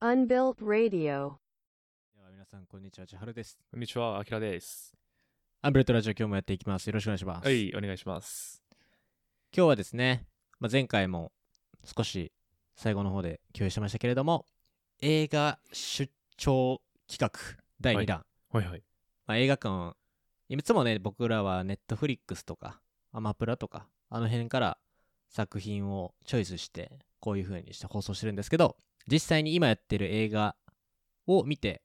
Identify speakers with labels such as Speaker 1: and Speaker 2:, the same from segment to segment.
Speaker 1: Unbuilt Radio.
Speaker 2: では皆さんこんにちは千春です
Speaker 3: こんにちは、あきらです。
Speaker 2: アンブレットラジオ今日もやっていきますよろしくお願いします、
Speaker 3: はい、お願いします。
Speaker 2: 今日はですね、まあ、前回も少し最後の方で共有しましたけれども映画出張企画第2弾、
Speaker 3: はいはい。
Speaker 2: まあ、映画館いつもね僕らはネットフリックスとかアマプラとかあの辺から作品をチョイスしてこういう風にして放送してるんですけど実際に今やってる映画を見て、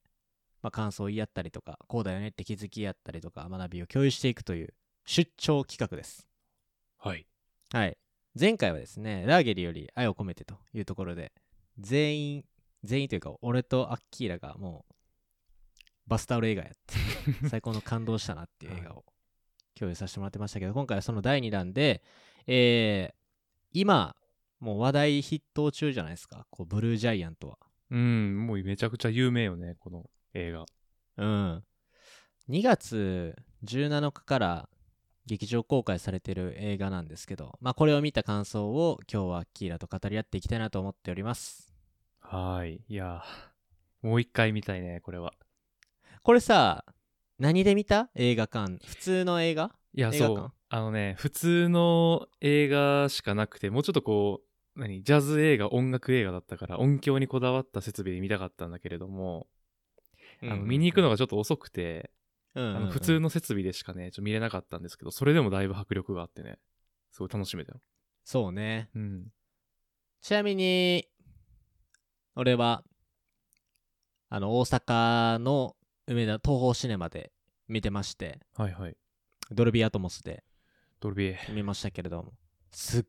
Speaker 2: まあ、感想を言い合ったりとかこうだよねって気づき合ったりとか学びを共有していくという出張企画です。
Speaker 3: はい。
Speaker 2: はい。前回はですねラーゲリより愛を込めてというところで全員全員というか俺とアッキーラがもうバスタオル映画やって 最高の感動したなっていう映画を共有させてもらってましたけど今回はその第2弾で、えー今もう話題筆頭中じゃないですかこうブルージャイアントは
Speaker 3: うん、もうめちゃくちゃ有名よね、この映画。
Speaker 2: うん2月17日から劇場公開されてる映画なんですけどまあこれを見た感想を今日はキーラと語り合っていきたいなと思っております
Speaker 3: はーい。いやー、もう一回見たいね、これは。
Speaker 2: これさ何で見た？映画館普通の映画？
Speaker 3: いや、
Speaker 2: 映画館？
Speaker 3: そう。あのね、普通の映画しかなくて、もうちょっとこう、何、ジャズ映画、音楽映画だったから、音響にこだわった設備で見たかったんだけれども、あの見に行くのがちょっと遅くて、
Speaker 2: うんうんうん
Speaker 3: あの普通の設備でしかね、ちょっと見れなかったんですけど、それでもだいぶ迫力があってね、すごい楽しめたよ。
Speaker 2: そうね
Speaker 3: うん。
Speaker 2: ちなみに俺はあの大阪の梅田東宝シネマで見てまして
Speaker 3: はいはい。
Speaker 2: ドルビーアトモスで
Speaker 3: ドルビー。
Speaker 2: 見ましたけれどもすっ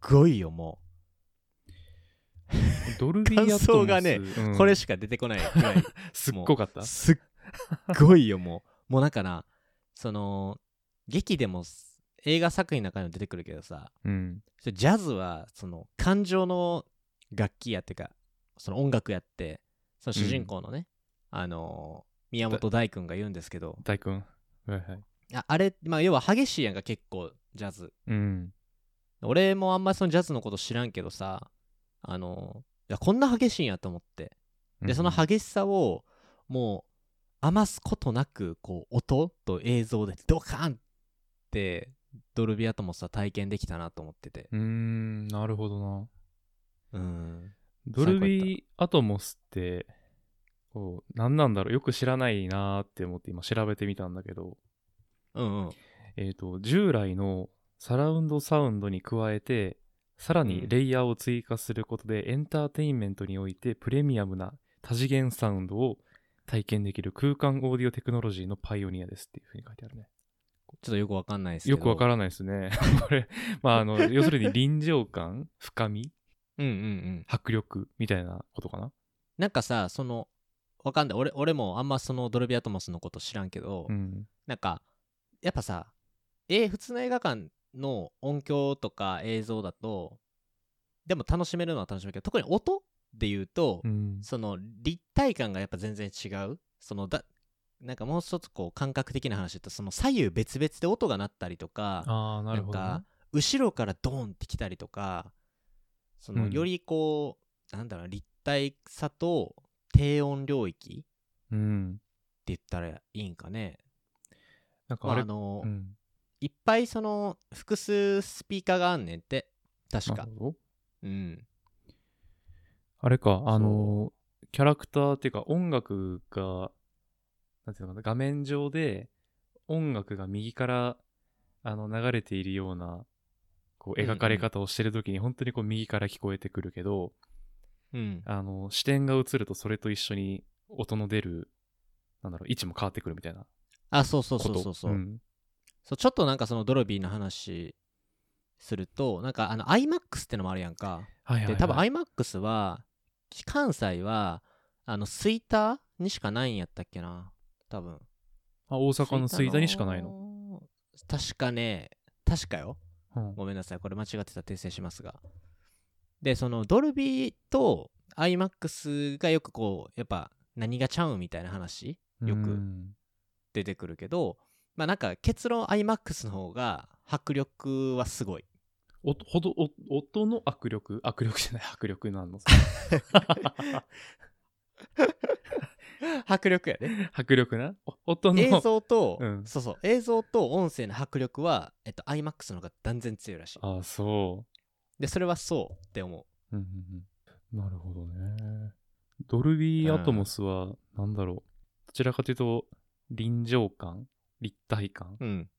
Speaker 2: ごいよも
Speaker 3: ドルビーアトモス
Speaker 2: 感想がね
Speaker 3: うん
Speaker 2: う、これしか出てこないい
Speaker 3: すっごかった
Speaker 2: すっごいよもうもうなんかなその劇でも映画作品の中にも出てくるけどさ
Speaker 3: うん。
Speaker 2: ジャズはその感情の楽器やっていうかその音楽やってその主人公のね、あのー宮本大君が言うんですけど
Speaker 3: 大君？はいはい。
Speaker 2: ああれ、まあ、要は激しいやんか結構ジャズ。
Speaker 3: うん。
Speaker 2: 俺もあんまりそのジャズのこと知らんけどさあのーいやこんな激しいんやと思って。でその激しさをもう余すことなくこう音と映像でドカンってドルビーアトモスは体験できたなと思ってて。
Speaker 3: うーん、なるほどな。
Speaker 2: うん。
Speaker 3: ドルビーアトモスって、こう、何なんだろう。よく知らないなーって思って今調べてみたんだけど、
Speaker 2: うんうん
Speaker 3: えっ、と、従来のサラウンドサウンドに加えて、さらにレイヤーを追加することで、エンターテインメントにおいてプレミアムな多次元サウンドを体験できる空間オーディオテクノロジーのパイオニアですっていうふうに書いてあるね。
Speaker 2: ちょっとよくわかんないですけど
Speaker 3: よくわからないですね。これ、まあ、あの、要するに臨場感、深み、
Speaker 2: うんうんうん
Speaker 3: 迫力みたいなことかな？
Speaker 2: なんかさそのわかんない俺俺もあんまそのドルビーアトモスのこと知らんけど、
Speaker 3: うん。
Speaker 2: なんかやっぱさえ普通の映画館の音響とか映像だとでも楽しめるのは楽しめるけど特に音で言うと、
Speaker 3: うん。
Speaker 2: その立体感がやっぱ全然違うそのだなんかもう一つこう感覚的な話だとその左右別々で音が鳴ったりとか
Speaker 3: ああ、なるほど、ね。
Speaker 2: なんか後ろからドーンってきたりとかその
Speaker 3: うん
Speaker 2: よりこう、なんだろう立体さと低音領域って
Speaker 3: うん。
Speaker 2: 言ったらいいんかね、
Speaker 3: なんかあ
Speaker 2: あ、あの、
Speaker 3: うん。
Speaker 2: いっぱいその複数スピーカーがあんねんって。確か。うん。
Speaker 3: あれか、あの、キャラクターっていうか音楽が、なんていうのかな、画面上で音楽が右からあの流れているような、こう描かれ方をしてるときに本当にこう右から聞こえてくるけど、
Speaker 2: うん。
Speaker 3: あの、視点が映るとそれと一緒に音の出る、なんだろう、位置も変わってくるみたいな
Speaker 2: あそうそう。そうそうそう,、
Speaker 3: ん。
Speaker 2: そうちょっとなんかそのドロビーの話するとなんかあの iMAX ってのもあるやんか。
Speaker 3: はいはい、はい。
Speaker 2: で多分 iMAX は関西はあのスイターにしかないんやったっけな多分。
Speaker 3: あ大阪の吹田にしかないの？
Speaker 2: の確かね。確かよ。
Speaker 3: うん。
Speaker 2: ごめんなさい。これ間違ってたら訂正しますが。でそのドルビーと iMAX がよくこうやっぱ何がちゃうみたいな話？よく。
Speaker 3: うん
Speaker 2: 出てくるけどまあなんか結論 iMAX の方が迫力はすごい。
Speaker 3: おほどお音の握力？握力じゃない。迫力なんの
Speaker 2: 迫力やね
Speaker 3: 迫力な？お音の？
Speaker 2: 映像と、
Speaker 3: うん。
Speaker 2: そうそう。映像と音声の迫力は、えっと、iMAX の方が断然強いらしい。
Speaker 3: ああそ
Speaker 2: でそれはそうって思
Speaker 3: う、うんうんうん、なるほどね。ドルビーアトモスはなんだろう。どちらかというと臨場感立体感っ
Speaker 2: ううん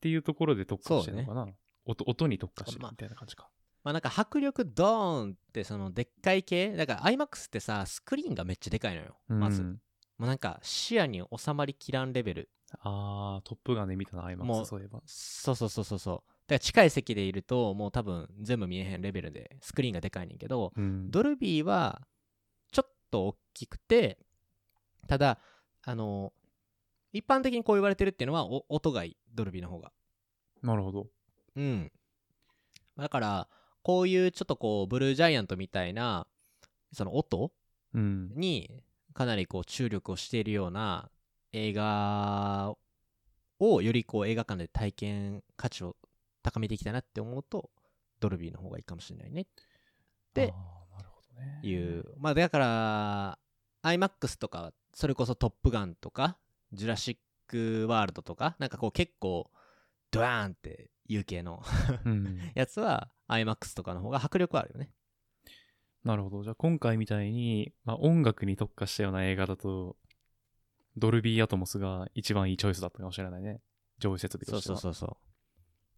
Speaker 3: ていうところで特化してるのかな、音音に特化してる
Speaker 2: まあ。
Speaker 3: みたいな感じか、
Speaker 2: まあなんか迫力ドーンってそのでっかい系。だから iMAX ってさスクリーンがめっちゃでかいのよ。まず、
Speaker 3: うん
Speaker 2: もうなんか視野に収まりきらんレベル。
Speaker 3: ああトップガンで見たな
Speaker 2: も
Speaker 3: IMAX
Speaker 2: う
Speaker 3: そういえば。
Speaker 2: そうそうそうそうそう。だから近い席でいるともう多分全部見えへんレベルでスクリーンがでかいねんけど
Speaker 3: うん。
Speaker 2: ドルビーはちょっと大きくてただあの一般的にこう言われてるっていうのはお音がいいドルビーの方が。
Speaker 3: なるほど。
Speaker 2: うん。だからこういうちょっとこうブルージャイアントみたいなその音
Speaker 3: うん。
Speaker 2: にかなりこう注力をしているような映画をよりこう映画館で体験価値を高めていきたいなって思うとドルビーの方がいいかもしれないね。で
Speaker 3: あーなるほどね。
Speaker 2: いう。まあだから iMAX とかそれこそ「トップガン」とか「ジュラシック・ワールド」とかなんかこう結構ドワーンっていう系の
Speaker 3: うん
Speaker 2: やつは iMAX とかの方が迫力あるよね
Speaker 3: なるほど。じゃあ今回みたいに、まあ、音楽に特化したような映画だと、ドルビーアトモスが一番いいチョイスだったかもしれないね。上位設備
Speaker 2: そう
Speaker 3: としては。
Speaker 2: そうそうそう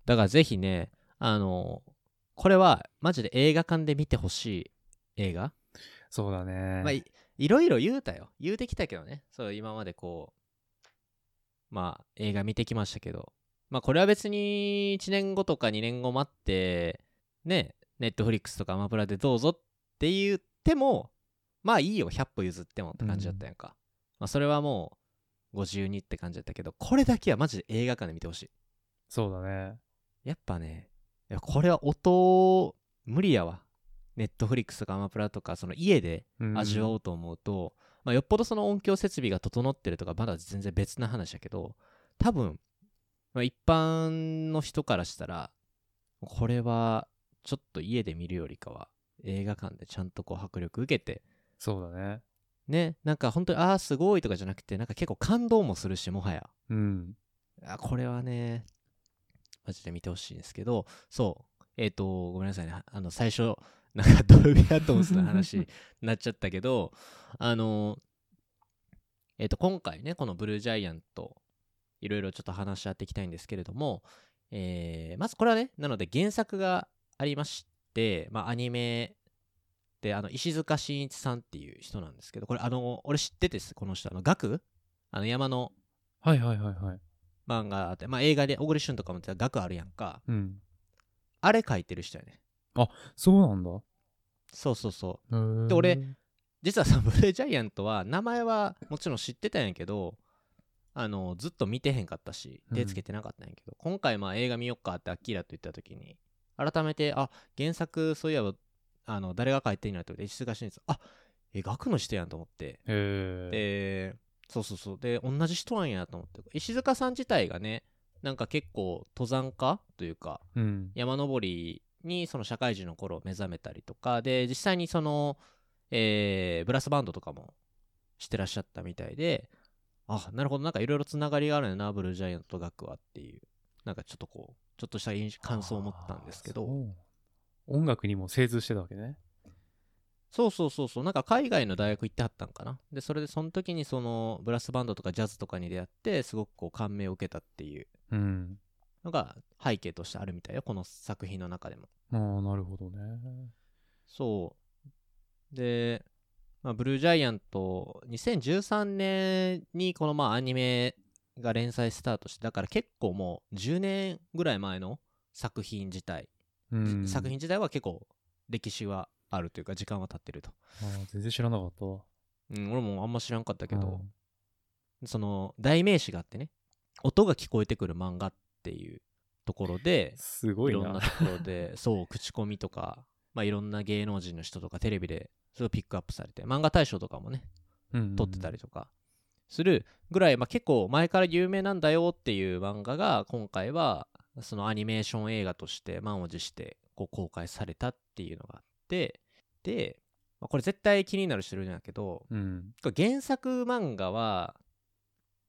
Speaker 2: だからぜひねあのこれはマジで映画館で見てほしい映画、
Speaker 3: そうだね。
Speaker 2: まあいいろいろ言うたよ言うてきたけどねそう今までこうまあ映画見てきましたけど。まあこれは別に1年後とか2年後待ってねネットフリックスとかアマプラでどうぞって言ってもまあいいよ100歩譲ってもって感じだったやんか、まあそれはもう52って感じだったけどこれだけはマジで映画館で見てほしい。
Speaker 3: そうだね。
Speaker 2: やっぱね、いやこれは音、無理やわ。ネットフリックスとかアマプラとか、その家で
Speaker 3: うん。
Speaker 2: 味わおうと思うと、まあ、よっぽどその音響設備が整ってるとか、まだ全然別な話だけど、多分、まあ、一般の人からしたら、これはちょっと家で見るよりかは、映画館でちゃんとこう迫力受けて、
Speaker 3: そうだね。
Speaker 2: ね、なんか本当に、ああ、すごいとかじゃなくて、なんか結構感動もするし、もはや。
Speaker 3: うん。
Speaker 2: あこれはね、マジで見てほしいんですけど、そう、えっ、と、ごめんなさいね、あの、最初、なんかドルビーアトムスの話になっちゃったけど、あの、えっ、と、今回ね、このブルージャイアント、いろいろちょっと話し合っていきたいんですけれども、えーまずこれはね、なので原作がありまして、まあ、アニメで、あの、石塚真一さんっていう人なんですけど、これ、あの、俺知っててす、この人、あの、ガク？あの、山の
Speaker 3: はいはいはいはい。
Speaker 2: 漫画あって、まあ、映画で小栗旬とかも額あるやんか
Speaker 3: うん。
Speaker 2: あれ書いてる人やね
Speaker 3: そうなんだ。
Speaker 2: そうそうそう。で俺、実はさ ブルージャイアントは名前はもちろん知ってたんやけどあのずっと見てへんかったし
Speaker 3: うん。
Speaker 2: 手つけてなかったんやけど、今回まあ映画見よっかってアッキーラと言った時に改めてあ原作そういえばあの誰が書いてんのやと思って石塚真一あえ学の人やんと思って。でそうそうそう。で同じ人なんやと思って。石塚さん自体がねなんか結構登山家というか
Speaker 3: うん。
Speaker 2: 山登りにその社会人の頃目覚めたりとかで実際にその、えーブラスバンドとかもしてらっしゃったみたいであなるほどなんかいろいろつながりがあるんやなブルージャイアントと学はっていうなんかちょっとこうちょっとした感想を持ったんですけど。
Speaker 3: 音楽にも精通してたわけね。
Speaker 2: そうそうそうそう。なんか海外の大学行ってはったんかな。でそれでその時にそのブラスバンドとかジャズとかに出会ってすごくこう感銘を受けたっていう
Speaker 3: うん。
Speaker 2: のが背景としてあるみたいよこの作品の中でも
Speaker 3: ああ、なるほどね。
Speaker 2: そう。で、まあ、ブルージャイアント、2013年にこのまあアニメが連載スタートして、だから結構もう10年ぐらい前の作品自体、
Speaker 3: うん。
Speaker 2: 作品自体は結構歴史はあるというか、時間は経ってると。
Speaker 3: あー全然知らなかったわ。
Speaker 2: うん、俺もあんま知らんかったけど、
Speaker 3: うん
Speaker 2: その代名詞があってね、音が聞こえてくる漫画っていうところで、
Speaker 3: すごい
Speaker 2: ろんなところで そう口コミとか、まあ、いろんな芸能人の人とかテレビでそれをピックアップされて漫画大賞とかもね撮ってたりとかするぐらい、まあ、結構前から有名なんだよっていう漫画が今回はそのアニメーション映画として満を持してこう公開されたっていうのがあってで、まあこれ絶対気になる人いるんだけど
Speaker 3: うん。
Speaker 2: 原作漫画は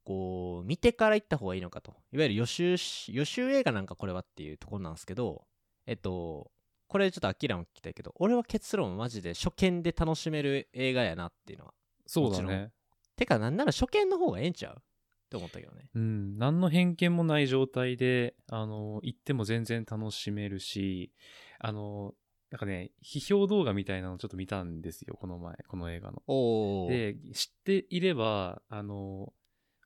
Speaker 2: こう見てから行った方がいいのかといわゆる予習し予習映画なんかこれはっていうところなんですけどえっとこれちょっとアキラも聞きたいけど俺は結論マジで初見で楽しめる映画やなっていうのは
Speaker 3: そうだね。
Speaker 2: てかなんなら初見の方がええんちゃう？って思ったけどね
Speaker 3: うん。何の偏見もない状態で、あの、行っても全然楽しめるし、あの、なんかね、批評動画みたいなのちょっと見たんですよ、この前、この映画の。で、知っていれば、あの、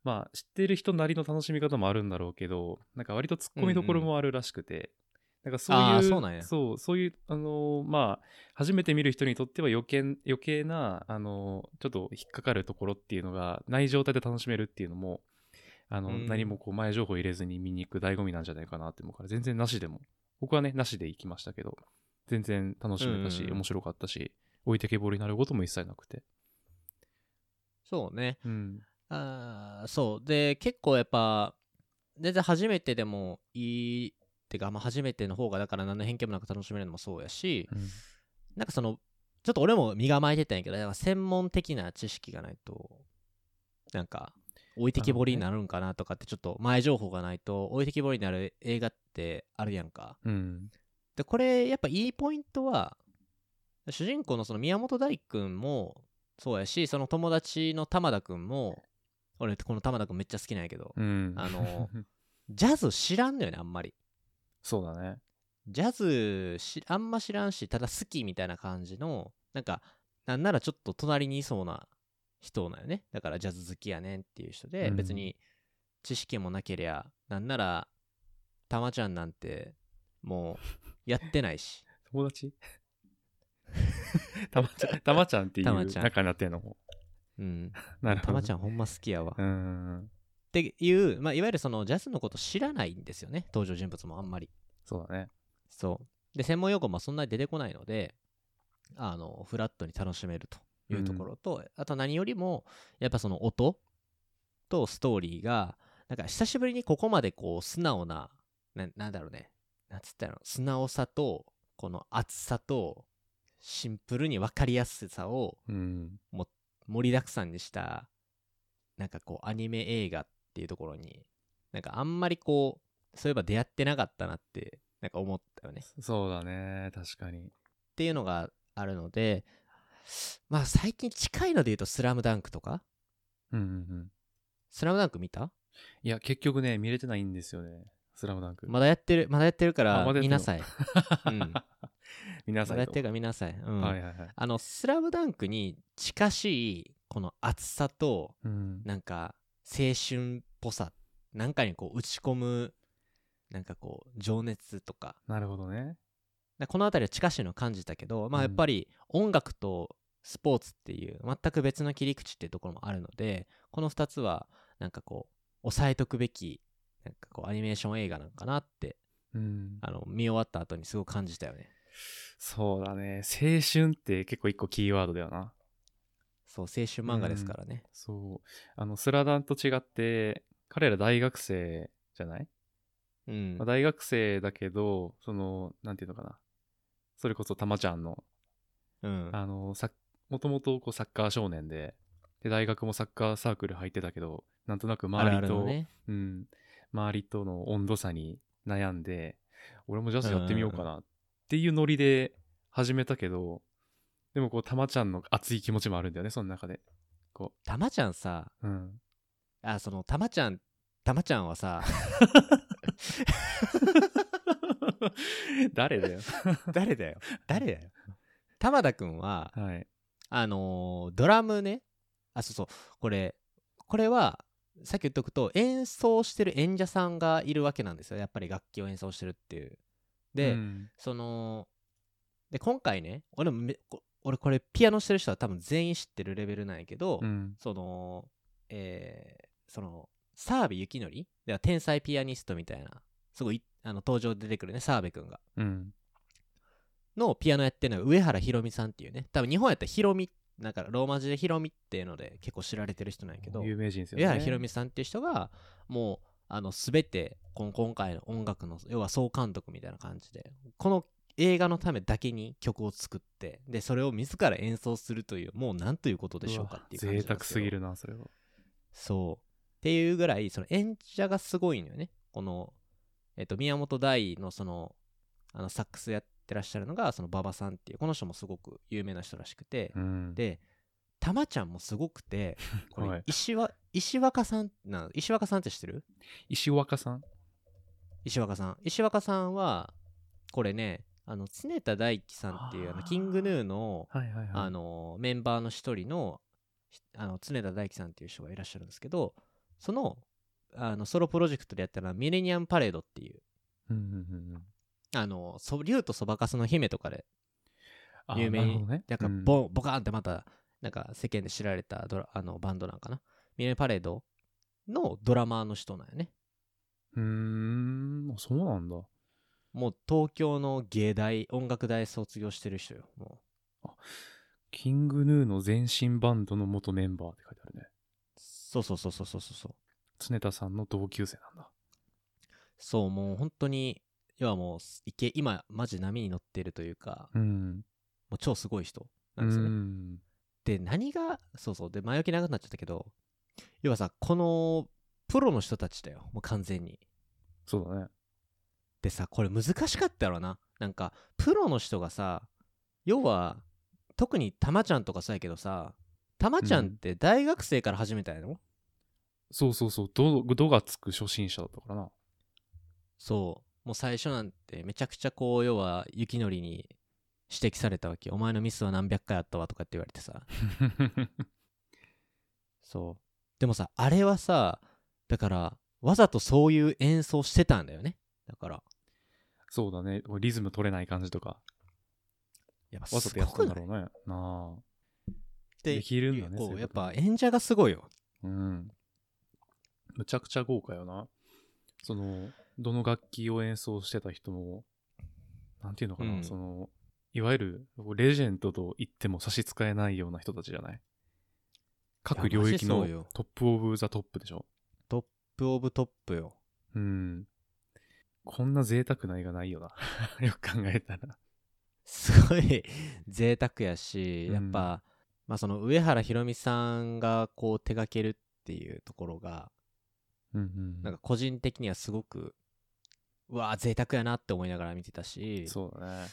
Speaker 3: まあ、知ってる人なりの楽しみ方もあるんだろうけど、なんか割と突っ込みどころもあるらしくて、なんかそういう、
Speaker 2: そう
Speaker 3: そう、そういう、あの、まあ、初めて見る人にとっては余計、余計な、あの、ちょっと引っかかるところっていうのがない状態で楽しめるっていうのも、あの、
Speaker 2: うん
Speaker 3: 何もこう前情報入れずに見に行く醍醐味なんじゃないかなって思うから、全然なしでも、僕はね、なしで行きましたけど、全然楽しめたし、
Speaker 2: うんうんうん。
Speaker 3: 面白かったし、置いてけぼりになることも一切なくて。
Speaker 2: そうね。
Speaker 3: うん。
Speaker 2: あーそう。で結構やっぱ全然初めてでもいいってか、まあ、初めての方がだから何の偏見もなく楽しめるのもそうやし
Speaker 3: うん。
Speaker 2: なんかそのちょっと俺も身構えてたんやけど専門的な知識がないとなんか置いてきぼりになるんかなとかってちょっと前情報がないと置いてきぼりになる映画ってあるやんか。
Speaker 3: うん。
Speaker 2: でこれやっぱいいポイントは主人公のその宮本大君もそうやしその友達の玉田君も俺この玉田君めっちゃ好きなんやけど、
Speaker 3: うん。
Speaker 2: あの ジャズ知らんのよねあんまり
Speaker 3: そうだね。
Speaker 2: ジャズしあんま知らんしただ好きみたいな感じのなんかなんならちょっと隣にいそうな人なんよねだからジャズ好きやねんっていう人で、
Speaker 3: うん
Speaker 2: 別に知識もなけりゃなんならたまちゃんなんてもうやってないし
Speaker 3: 友達？たまちゃん、たまちゃんっていう仲になってんのも。
Speaker 2: うん
Speaker 3: なるほど。
Speaker 2: たまちゃんほんま好きやわ。
Speaker 3: う
Speaker 2: っ
Speaker 3: ん。
Speaker 2: ていう、まあ、いわゆるそのジャズのこと知らないんですよね、登場人物もあんまり。
Speaker 3: そうだね。
Speaker 2: そう。で、専門用語もそんなに出てこないので、あの、フラットに楽しめるというところと、あと何よりも、やっぱその音とストーリーが、なんか久しぶりにここまでこう素直な、ななんだろうね、なんつったの、素直さと、この熱さと、シンプルに分かりやすさを
Speaker 3: うん。
Speaker 2: 盛りだくさんにしたなんかこうアニメ映画っていうところになんかあんまりこうそういえば出会ってなかったなってなんか思ったよねっ
Speaker 3: そうだね。確かに。
Speaker 2: ていうのがあるのでまあ最近近いので言うと「スラムダンクとか？
Speaker 3: うんうんうん。
Speaker 2: 「スラムダンク見た？
Speaker 3: いや、結局ね、見れてないんですよね。スラムダンク。
Speaker 2: まだやってるまだやってるから見なさい うん
Speaker 3: 皆さん
Speaker 2: まだやってるから見なさい、うん
Speaker 3: はいはいはい。
Speaker 2: あの「スラムダンクに近しいこの熱さと
Speaker 3: うん。
Speaker 2: なんか青春っぽさなんかにこう打ち込むなんかこう情熱とか
Speaker 3: なるほどね。
Speaker 2: なこの辺りは近しいのを感じたけど、まあ
Speaker 3: うん
Speaker 2: やっぱり音楽とスポーツっていう全く別の切り口っていうところもあるのでこの2つはなんかこう抑えとくべきなんかこうアニメーション映画なんかなって
Speaker 3: うん。
Speaker 2: あの見終わった後にすごく感じたよね
Speaker 3: そうだね。青春って結構一個キーワードだよな。
Speaker 2: そう青春漫画ですからね、
Speaker 3: そう。あの、スラダンと違って、彼ら大学生じゃない、
Speaker 2: うん
Speaker 3: まあ大学生だけど、その、なんていうのかな。それこそたまちゃんの、
Speaker 2: うん
Speaker 3: あの、さもともとこうサッカー少年で、で、大学もサッカーサークル入ってたけど、なんとなく周りと、
Speaker 2: ね
Speaker 3: うん、周りとの温度差に悩んで、俺もジャズやってみようかなっていうノリで始めたけど、でもこう、たまちゃんの熱い気持ちもあるんだよね、その中で。こ
Speaker 2: たまちゃんさ
Speaker 3: う、うん。
Speaker 2: あそのたまちゃんたまちゃんはさ
Speaker 3: 誰だよ。
Speaker 2: 誰だよ誰だよ玉田くんは
Speaker 3: はい。
Speaker 2: あのードラムねあそうそうこれこれはさっき言っとくと演奏してる演者さんがいるわけなんですよ。やっぱり楽器を演奏してるっていう。で、
Speaker 3: うん。
Speaker 2: そので今回ね俺俺これピアノしてる人は多分全員知ってるレベルなんやけど、
Speaker 3: うん。
Speaker 2: そのえーその澤部幸則？では天才ピアニストみたいなすごいあの登場出てくるね澤部くんが。
Speaker 3: うん。
Speaker 2: のピアノやってるのが上原ひろみさんっていうね。多分日本やったらひろみなんかローマ字でひろみっていうので結構知られてる人なんやけど
Speaker 3: 有名人ですよね。
Speaker 2: 上原ひろみさんっていう人がもうあの全てこの今回の音楽の要は総監督みたいな感じでこの映画のためだけに曲を作ってでそれを自ら演奏するというもう何ということでしょうかっていう感じですよ
Speaker 3: 沢すぎるな、それは。
Speaker 2: そうっていうぐらいその演者がすごいのよねこの、えっと宮本大のそのあのサックスやってらっしゃるのがその馬場さんっていうこの人もすごく有名な人らしくて、
Speaker 3: うん。
Speaker 2: でたまちゃんもすごくて こ
Speaker 3: はい。
Speaker 2: れ石わ、石若さんな石若さんって知ってる？
Speaker 3: 石若さん？
Speaker 2: 石若さん。石若さんはこれねあの常田大樹さんっていうあのキングヌーの
Speaker 3: はいはいはい。
Speaker 2: あのメンバーの一人のひあの常田大樹さんっていう人がいらっしゃるんですけどそのあのソロプロジェクトでやったのはミレニアムパレードっていう。あのそ竜とそばかすの姫とかで
Speaker 3: あ
Speaker 2: 有名に
Speaker 3: なね。
Speaker 2: なんか
Speaker 3: うん
Speaker 2: ボ,、ボカーンってまたなんか世間で知られたドラあのバンドなんかな？ミレパレードのドラマーの人なんよね
Speaker 3: うーん、あそうなんだ。
Speaker 2: もう東京の芸大音楽大卒業してる人よもう
Speaker 3: キングヌーの前身バンドの元メンバーって書いてあるね。
Speaker 2: そうそうそうそうそうそう
Speaker 3: 常田さんの同級生なんだ。
Speaker 2: そうもう本当に要はもういけ今マジ波に乗ってるというか
Speaker 3: うん。
Speaker 2: もう超すごい人な
Speaker 3: うん
Speaker 2: ですよね、
Speaker 3: ん。
Speaker 2: で何がそうそうで前置き長くなっちゃったけど要はさこのプロの人たちだよもう完全に
Speaker 3: そうだね。
Speaker 2: でさこれ難しかったろななんかプロの人がさ要は特にたまちゃんとかそうやけどさたまちゃんって大学生から始めたやろ、
Speaker 3: そうそうそう。ど、どがつく初心者だったからな。
Speaker 2: そうもう最初なんてめちゃくちゃこう要は雪のりに指摘されたわけお前のミスは何百回あったわとかって言われてさ そうでもさあれはさだからわざとそういう演奏してたんだよねだから
Speaker 3: そうだね。リズム取れない感じとか。
Speaker 2: やっぱす
Speaker 3: わざとやったんだろうね。なあ。
Speaker 2: で
Speaker 3: できるんだね
Speaker 2: こうやっぱ演者がすごいよ
Speaker 3: うん。むちゃくちゃ豪華よな。その、どの楽器を演奏してた人も、なんていうのかな、
Speaker 2: うん
Speaker 3: その、いわゆるレジェンドと言っても差し支えないような人たちじゃない？各領域の top of the top でしょ？
Speaker 2: top of top よ
Speaker 3: うん。こんな贅沢な映画ないよな。よく考えたら。
Speaker 2: すごい贅沢やし、
Speaker 3: うん
Speaker 2: やっぱ、まあ、その上原ひろみさんがこう手掛けるっていうところが
Speaker 3: うんうん。
Speaker 2: なんか個人的にはすごくうわー贅沢やなって思いながら見てたし、
Speaker 3: そうだね。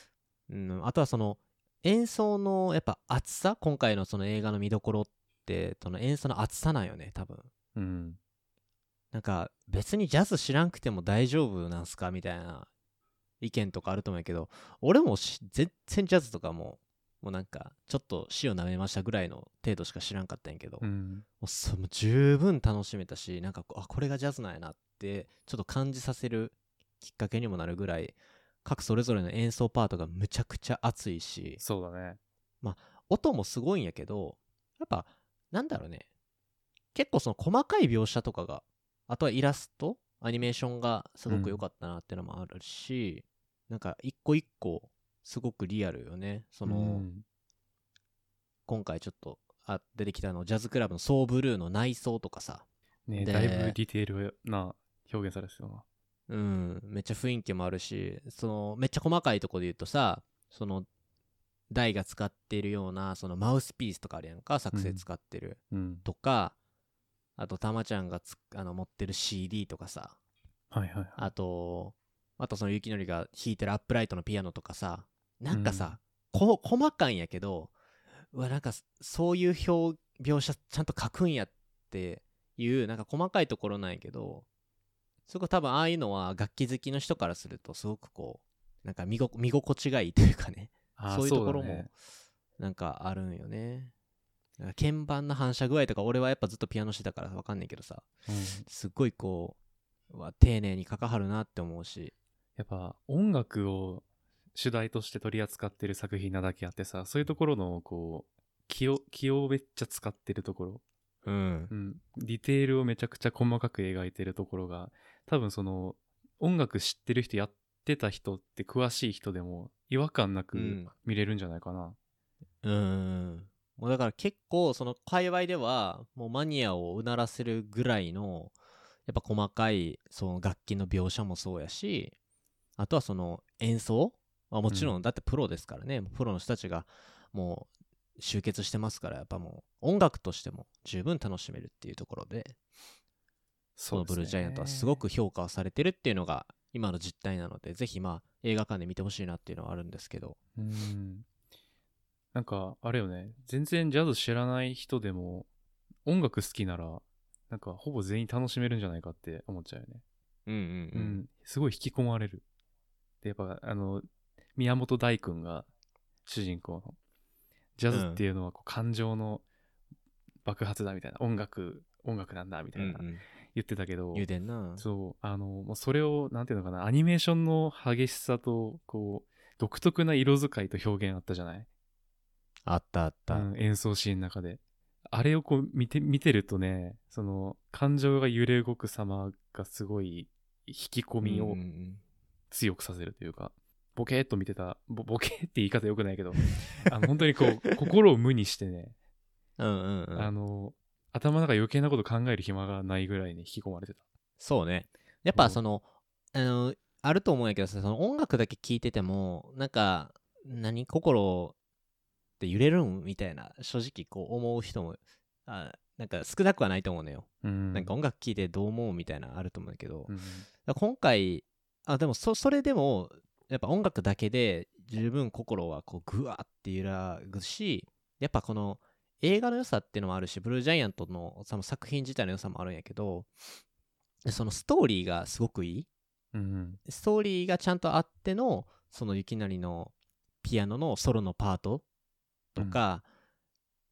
Speaker 2: うん、あとはその演奏のやっぱ厚さ今回のその映画の見どころってその演奏の厚さなんよね多分
Speaker 3: うん。
Speaker 2: なんか別にジャズ知らんくても大丈夫なんすかみたいな意見とかあると思うけど俺もし全然ジャズとかももうなんかちょっと死を舐めましたぐらいの程度しか知らんかったんやけど、も
Speaker 3: うん。
Speaker 2: もう十分楽しめたしなんかあこれがジャズなんやなってちょっと感じさせるきっかけにもなるぐらい各それぞれの演奏パートがむちゃくちゃ熱いし
Speaker 3: そうだね。
Speaker 2: 音もすごいんやけどやっぱなんだろうね。結構その細かい描写とかがあとはイラストアニメーションがすごく良かったなっていうのもあるし、なんか一個一個すごくリアルよね。その、
Speaker 3: うん。
Speaker 2: 今回ちょっとあ出てきたのジャズクラブのソーブルーの内装とかさ。
Speaker 3: ね
Speaker 2: で
Speaker 3: だいぶディテールな表現されてたよな。
Speaker 2: うんめっちゃ雰囲気もあるしそのめっちゃ細かいとこで言うとさその大が使っているようなそのマウスピースとかあるやんか作成使ってる、
Speaker 3: うん。
Speaker 2: とかあとたまちゃんがつあの持ってる CD とかさ。
Speaker 3: はいはいはい。
Speaker 2: あとあとその雪のりが弾いてるアップライトのピアノとかさ。なんかさ、こ細かいんやけどうわなんかそういう表描写ちゃんと書くんやっていうなんか細かいところなんやけどすごい多分ああいうのは楽器好きの人からするとすごくこうなんか見ご見心地がいいというかね。そういうところもなんかあるんよね。なんか鍵盤の反射具合とか俺はやっぱずっとピアノしてたからわかんないけどさ。
Speaker 3: うん。
Speaker 2: すっごいこううわ丁寧に書かはるなって思うし。
Speaker 3: やっぱ音楽を主題として取り扱ってる作品なだけあってさ、そういうところのこう、気を、気をめっちゃ使ってるところ、
Speaker 2: うん。
Speaker 3: うん、ディテールをめちゃくちゃ細かく描いてるところが、多分その、音楽知ってる人やってた人って詳しい人でも違和感なく
Speaker 2: うん。
Speaker 3: 見れるんじゃないかな。
Speaker 2: うん。もうだから結構その界隈ではもうマニアをうならせるぐらいのやっぱ細かいその楽器の描写もそうやしあとはその演奏はもちろん。だってプロですからね、プロの人たちがもう集結してますからやっぱもう音楽としても十分楽しめるっていうところでそのブルージャイアントはすごく評価をされてるっていうのが今の実態なのでぜひまあ映画館で見てほしいなっていうのはあるんですけど
Speaker 3: うん。なんか、あれよね、全然ジャズ知らない人でも、音楽好きなら、なんか、ほぼ全員楽しめるんじゃないかって思っちゃうよね。
Speaker 2: うんうん
Speaker 3: う
Speaker 2: うん
Speaker 3: ん。すごい引き込まれる。で、やっぱ、あの、宮本大君が主人公の、ジャズっていうのはこう感情の爆発だみたいな、音楽、音楽なんだみたいな
Speaker 2: うんうん
Speaker 3: 言ってたけど、
Speaker 2: 言うてんな。
Speaker 3: そう、あの、もうそれを、なんていうのかな、アニメーションの激しさと、こう、独特な色使いと表現あったじゃない？
Speaker 2: あったあった、
Speaker 3: うん、演奏シーンの中で。あれをこう見て、見てるとね、その、感情が揺れ動く様がすごい、引き込みを強くさせるというか、ボケーっと見てた、ボボケーって言い方よくないけど、あの本当にこう、心を無にしてね、
Speaker 2: うんうんうん。
Speaker 3: あの、頭の中余計なこと考える暇がないぐらいに引き込まれてた。
Speaker 2: そうねやっぱその、あのあると思うんやけどさその音楽だけ聴いててもなんか何心って揺れるんみたいな正直こう思う人もあなんか少なくはないと思うのよ、
Speaker 3: うん。
Speaker 2: なんか音楽聴いてどう思うみたいなのあると思うんだけど、
Speaker 3: うん、
Speaker 2: 今回あでもそそれでもやっぱ音楽だけで十分心はこうグワーって揺らぐしやっぱこの映画の良さっていうのもあるしブルージャイアントのその作品自体の良さもあるんやけどそのストーリーがすごくいい。
Speaker 3: うん。
Speaker 2: ストーリーがちゃんとあってのその雪成のピアノのソロのパートとか、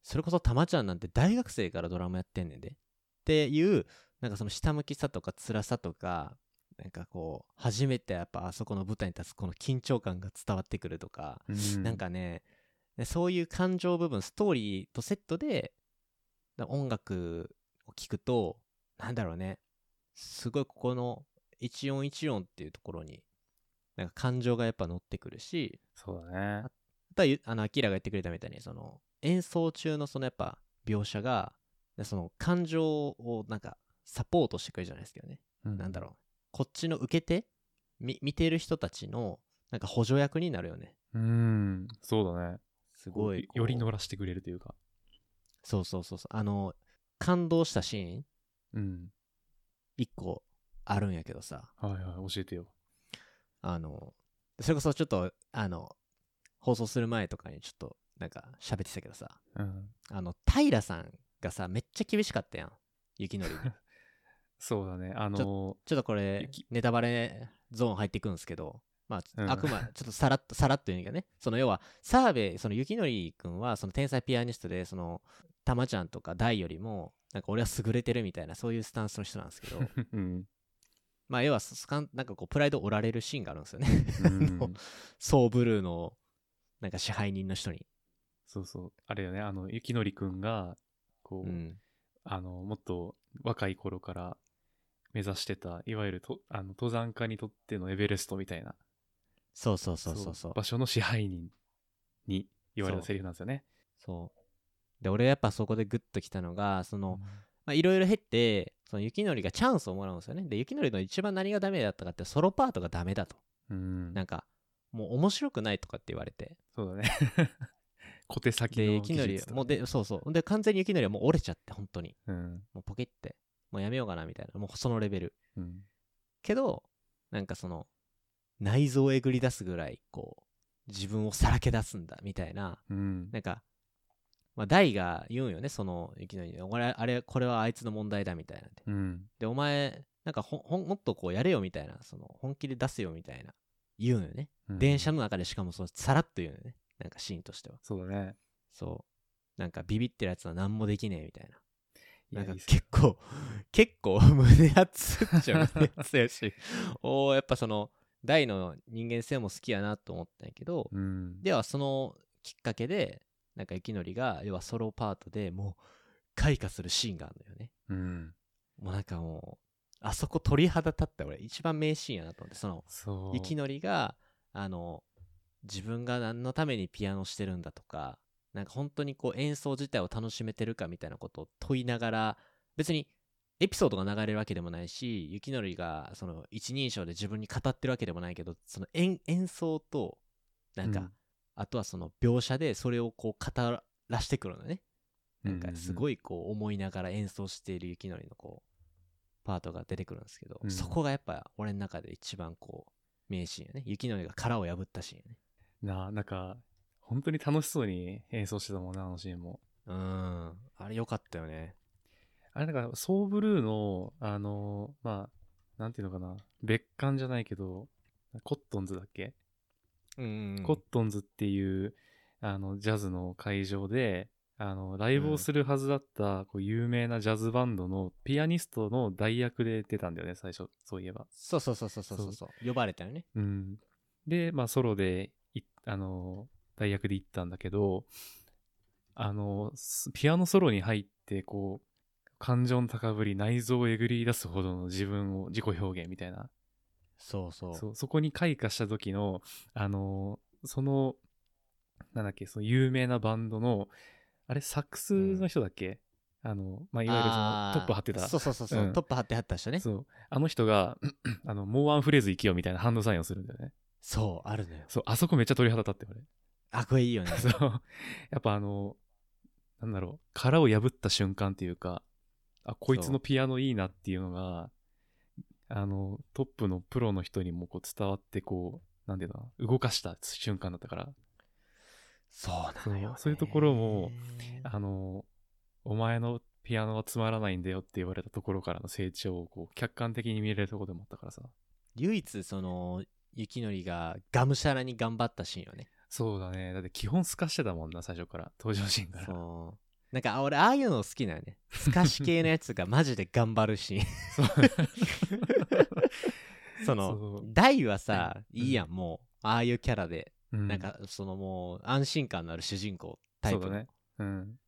Speaker 2: それこそたまちゃんなんて大学生からドラムやってんねんで。っていうなんかその下向きさとか辛さとかなんかこう初めてやっぱあそこの舞台に立つこの緊張感が伝わってくるとか、
Speaker 3: うん。
Speaker 2: なん、かねでそういう感情部分ストーリーとセットでだ音楽を聴くとなんだろうね。すごいここの一音一音っていうところになんか感情がやっぱ乗ってくるし
Speaker 3: そうだね。
Speaker 2: あとはゆあのアキラが言ってくれたみたいにその演奏中のそのやっぱ描写がでその感情をなんかサポートしてくれるじゃないですけどね、
Speaker 3: うん。
Speaker 2: なんだろう。こっちの受け手み見てる人たちのなんか補助役になるよね。
Speaker 3: うん、そうだね。
Speaker 2: すごい
Speaker 3: より乗らせてくれるというか。
Speaker 2: そうそうそうそうあの感動したシーン？
Speaker 3: うん。
Speaker 2: 一個あるんやけどさ
Speaker 3: はいはい、教えてよ。
Speaker 2: あのそれこそちょっとあの放送する前とかにちょっとなんか喋ってたけどさ
Speaker 3: うん。
Speaker 2: あの平さんがさめっちゃ厳しかったやん雪のりに
Speaker 3: そうだね。あの
Speaker 2: ちょっとこれ
Speaker 3: 雪
Speaker 2: ネタバレゾーン入っていくんですけどまあ、
Speaker 3: うん。
Speaker 2: あくまちょっとさらっとさらっと言うんやけどね。その要は澤部その雪のりくんはその天才ピアニストでそのたまちゃんとか大よりもなんか俺は優れてるみたいなそういうスタンスの人なんですけど。
Speaker 3: うん。
Speaker 2: まあ要はそかんなんかこうプライド折られるシーンがあるんですよね。
Speaker 3: うん。
Speaker 2: ソーブルーのなんか支配人の人に、
Speaker 3: そうそう。あれよね、あの、ゆきのりくんが、こう、
Speaker 2: うん、
Speaker 3: あの、もっと若い頃から目指してた、いわゆるとあの登山家にとってのエベレストみたいな、
Speaker 2: そうそうそうそう。そう。
Speaker 3: 場所の支配人に言われたセリフなんですよね。
Speaker 2: そう。で俺やっぱそこでグッときたのがそのまあいろいろ経ってその雪のりがチャンスをもらうんですよね。で雪のりの一番何がダメだったかってソロパートがダメだと。
Speaker 3: うん。
Speaker 2: なんかもう面白くないとかって言われて。
Speaker 3: そうだね。小手先
Speaker 2: で
Speaker 3: の技術とか
Speaker 2: もうでそうそう。で完全に雪のりはもう折れちゃって本当に。
Speaker 3: うん。
Speaker 2: もうポケって。もうやめようかなみたいな。もうそのレベル。
Speaker 3: うん。
Speaker 2: けどなんかその内臓をえぐり出すぐらいこう自分をさらけ出すんだみたいな
Speaker 3: うん。
Speaker 2: なんかまあ大が言うんよねその雪のりに俺あれこれはあいつの問題だみたいなんで
Speaker 3: うん。
Speaker 2: でお前なんかほほんもっとこうやれよみたいなその本気で出すよみたいな言うのよね、
Speaker 3: うん。
Speaker 2: 電車の中でしかもそうさらっと言うのよね。なんかシーンとしては。
Speaker 3: そうだね。
Speaker 2: そう。なんかビビってるやつは何もできねえみたいな。なんか結構結構胸熱っちゃ胸熱やし。おーやっぱその大の人間性も好きやなと思ったんやけど、
Speaker 3: うん。
Speaker 2: ではそのきっかけでなんか雪のりが要はソロパートでもう開花するシーンがあるのよね
Speaker 3: うん。
Speaker 2: もうなんかもうあそこ鳥肌立った俺一番名シーンやなと思ってその。雪のりがあの自分が何のためにピアノしてるんだとかなんか本当にこう演奏自体を楽しめてるかみたいなことを問いながら別にエピソードが流れるわけでもないし雪のりがその一人称で自分に語ってるわけでもないけどその演演奏となんか、
Speaker 3: うん。
Speaker 2: あとはその描写でそれをこう語らしてくるのね。なんかすご
Speaker 3: い。
Speaker 2: いこう思いながら演奏している雪のりのこうパートが出てくるんですけど、
Speaker 3: うん。
Speaker 2: そこがやっぱ俺の中で一番こう名シーンやね。雪のりが殻を破ったシーンやね。
Speaker 3: な、なんか、本当に楽しそうに演奏してたもんな、あのシーンも。
Speaker 2: うん。あれよかったよね
Speaker 3: あれなんか、ソーブルーの、あの、まあ、なんていうのかな、別館じゃないけど、コットンズだっけ、
Speaker 2: うん
Speaker 3: コットンズっていう、あの、ジャズの会場で、あの、ライブをするはずだった、こう、有名なジャズバンドのピアニストの代役で出たんだよね、最初、そういえば。
Speaker 2: そうそうそうそうそう。そう。呼ばれたよね。
Speaker 3: うん。で、まあ、ソロでい、あの、代役で行ったんだけど、あの、すピアノソロに入って、こう、感情の高ぶり、内臓をえぐり出すほどの自分を、自己表現みたいな。
Speaker 2: そうそう
Speaker 3: そう、そこに開花した時の、あの、その、なんだっけ、その有名なバンドの、あれ、サックスの人だっけ、あの、まあ、いわゆるそのトップ張ってた。
Speaker 2: そうそうそうそう、
Speaker 3: うん
Speaker 2: トップ張ってはった人ねそう
Speaker 3: そう。あの人が、あの、もうワンフレーズ生きようみたいなハンドサインをするんだよね。
Speaker 2: あるのよ
Speaker 3: そう、あそこめっちゃ鳥肌立って、俺。
Speaker 2: あこれいいよね
Speaker 3: そう。やっぱあの、なんだろう、殻を破った瞬間っていうか、あ、こいつのピアノいいなっていうのが、あの、トップのプロの人にもこう伝わって、こう、なんていうの動かした瞬間だったから、
Speaker 2: そうなのよ、ね、
Speaker 3: そういうところもあの、お前のピアノはつまらないんだよって言われたところからの成長をこう客観的に見れるところでもあったからさ。
Speaker 2: 唯一その雪のりががむしゃらに頑張ったシーンよね
Speaker 3: そうだね。だって基本透かしてたもんな、最初から。登場シーンから。
Speaker 2: そうなんかあ俺ああいうの好きなのね。透かし系のやつがマジで頑張るシーン。その大はさ
Speaker 3: うん
Speaker 2: いいやんもう。ああいうキャラで、
Speaker 3: うん。
Speaker 2: なんかそのもう安心感のある主人公タイプ。
Speaker 3: ね。うん。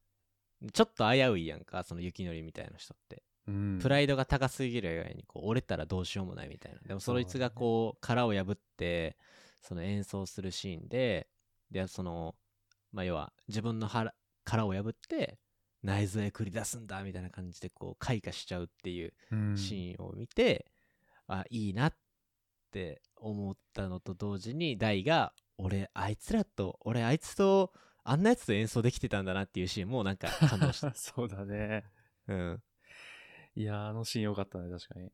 Speaker 2: ちょっと危ういやんかその雪のりみたいな人って、
Speaker 3: うん。
Speaker 2: プライドが高すぎる以外にこう折れたらどうしようもないみたいな。でもそいつがこう殻を破ってその演奏するシーンででそのまあ要は自分の腹殻を破って内臓へ繰り出すんだみたいな感じでこう開花しちゃうっていう
Speaker 3: うん
Speaker 2: シーンを見て、あいいなって思ったのと同時に大が俺あいつらと俺あいつとあんなやつと演奏できてたんだなっていうシーンもなんか感動した
Speaker 3: そうだね。
Speaker 2: うん
Speaker 3: いやー、あのシーンよかったね、確かに。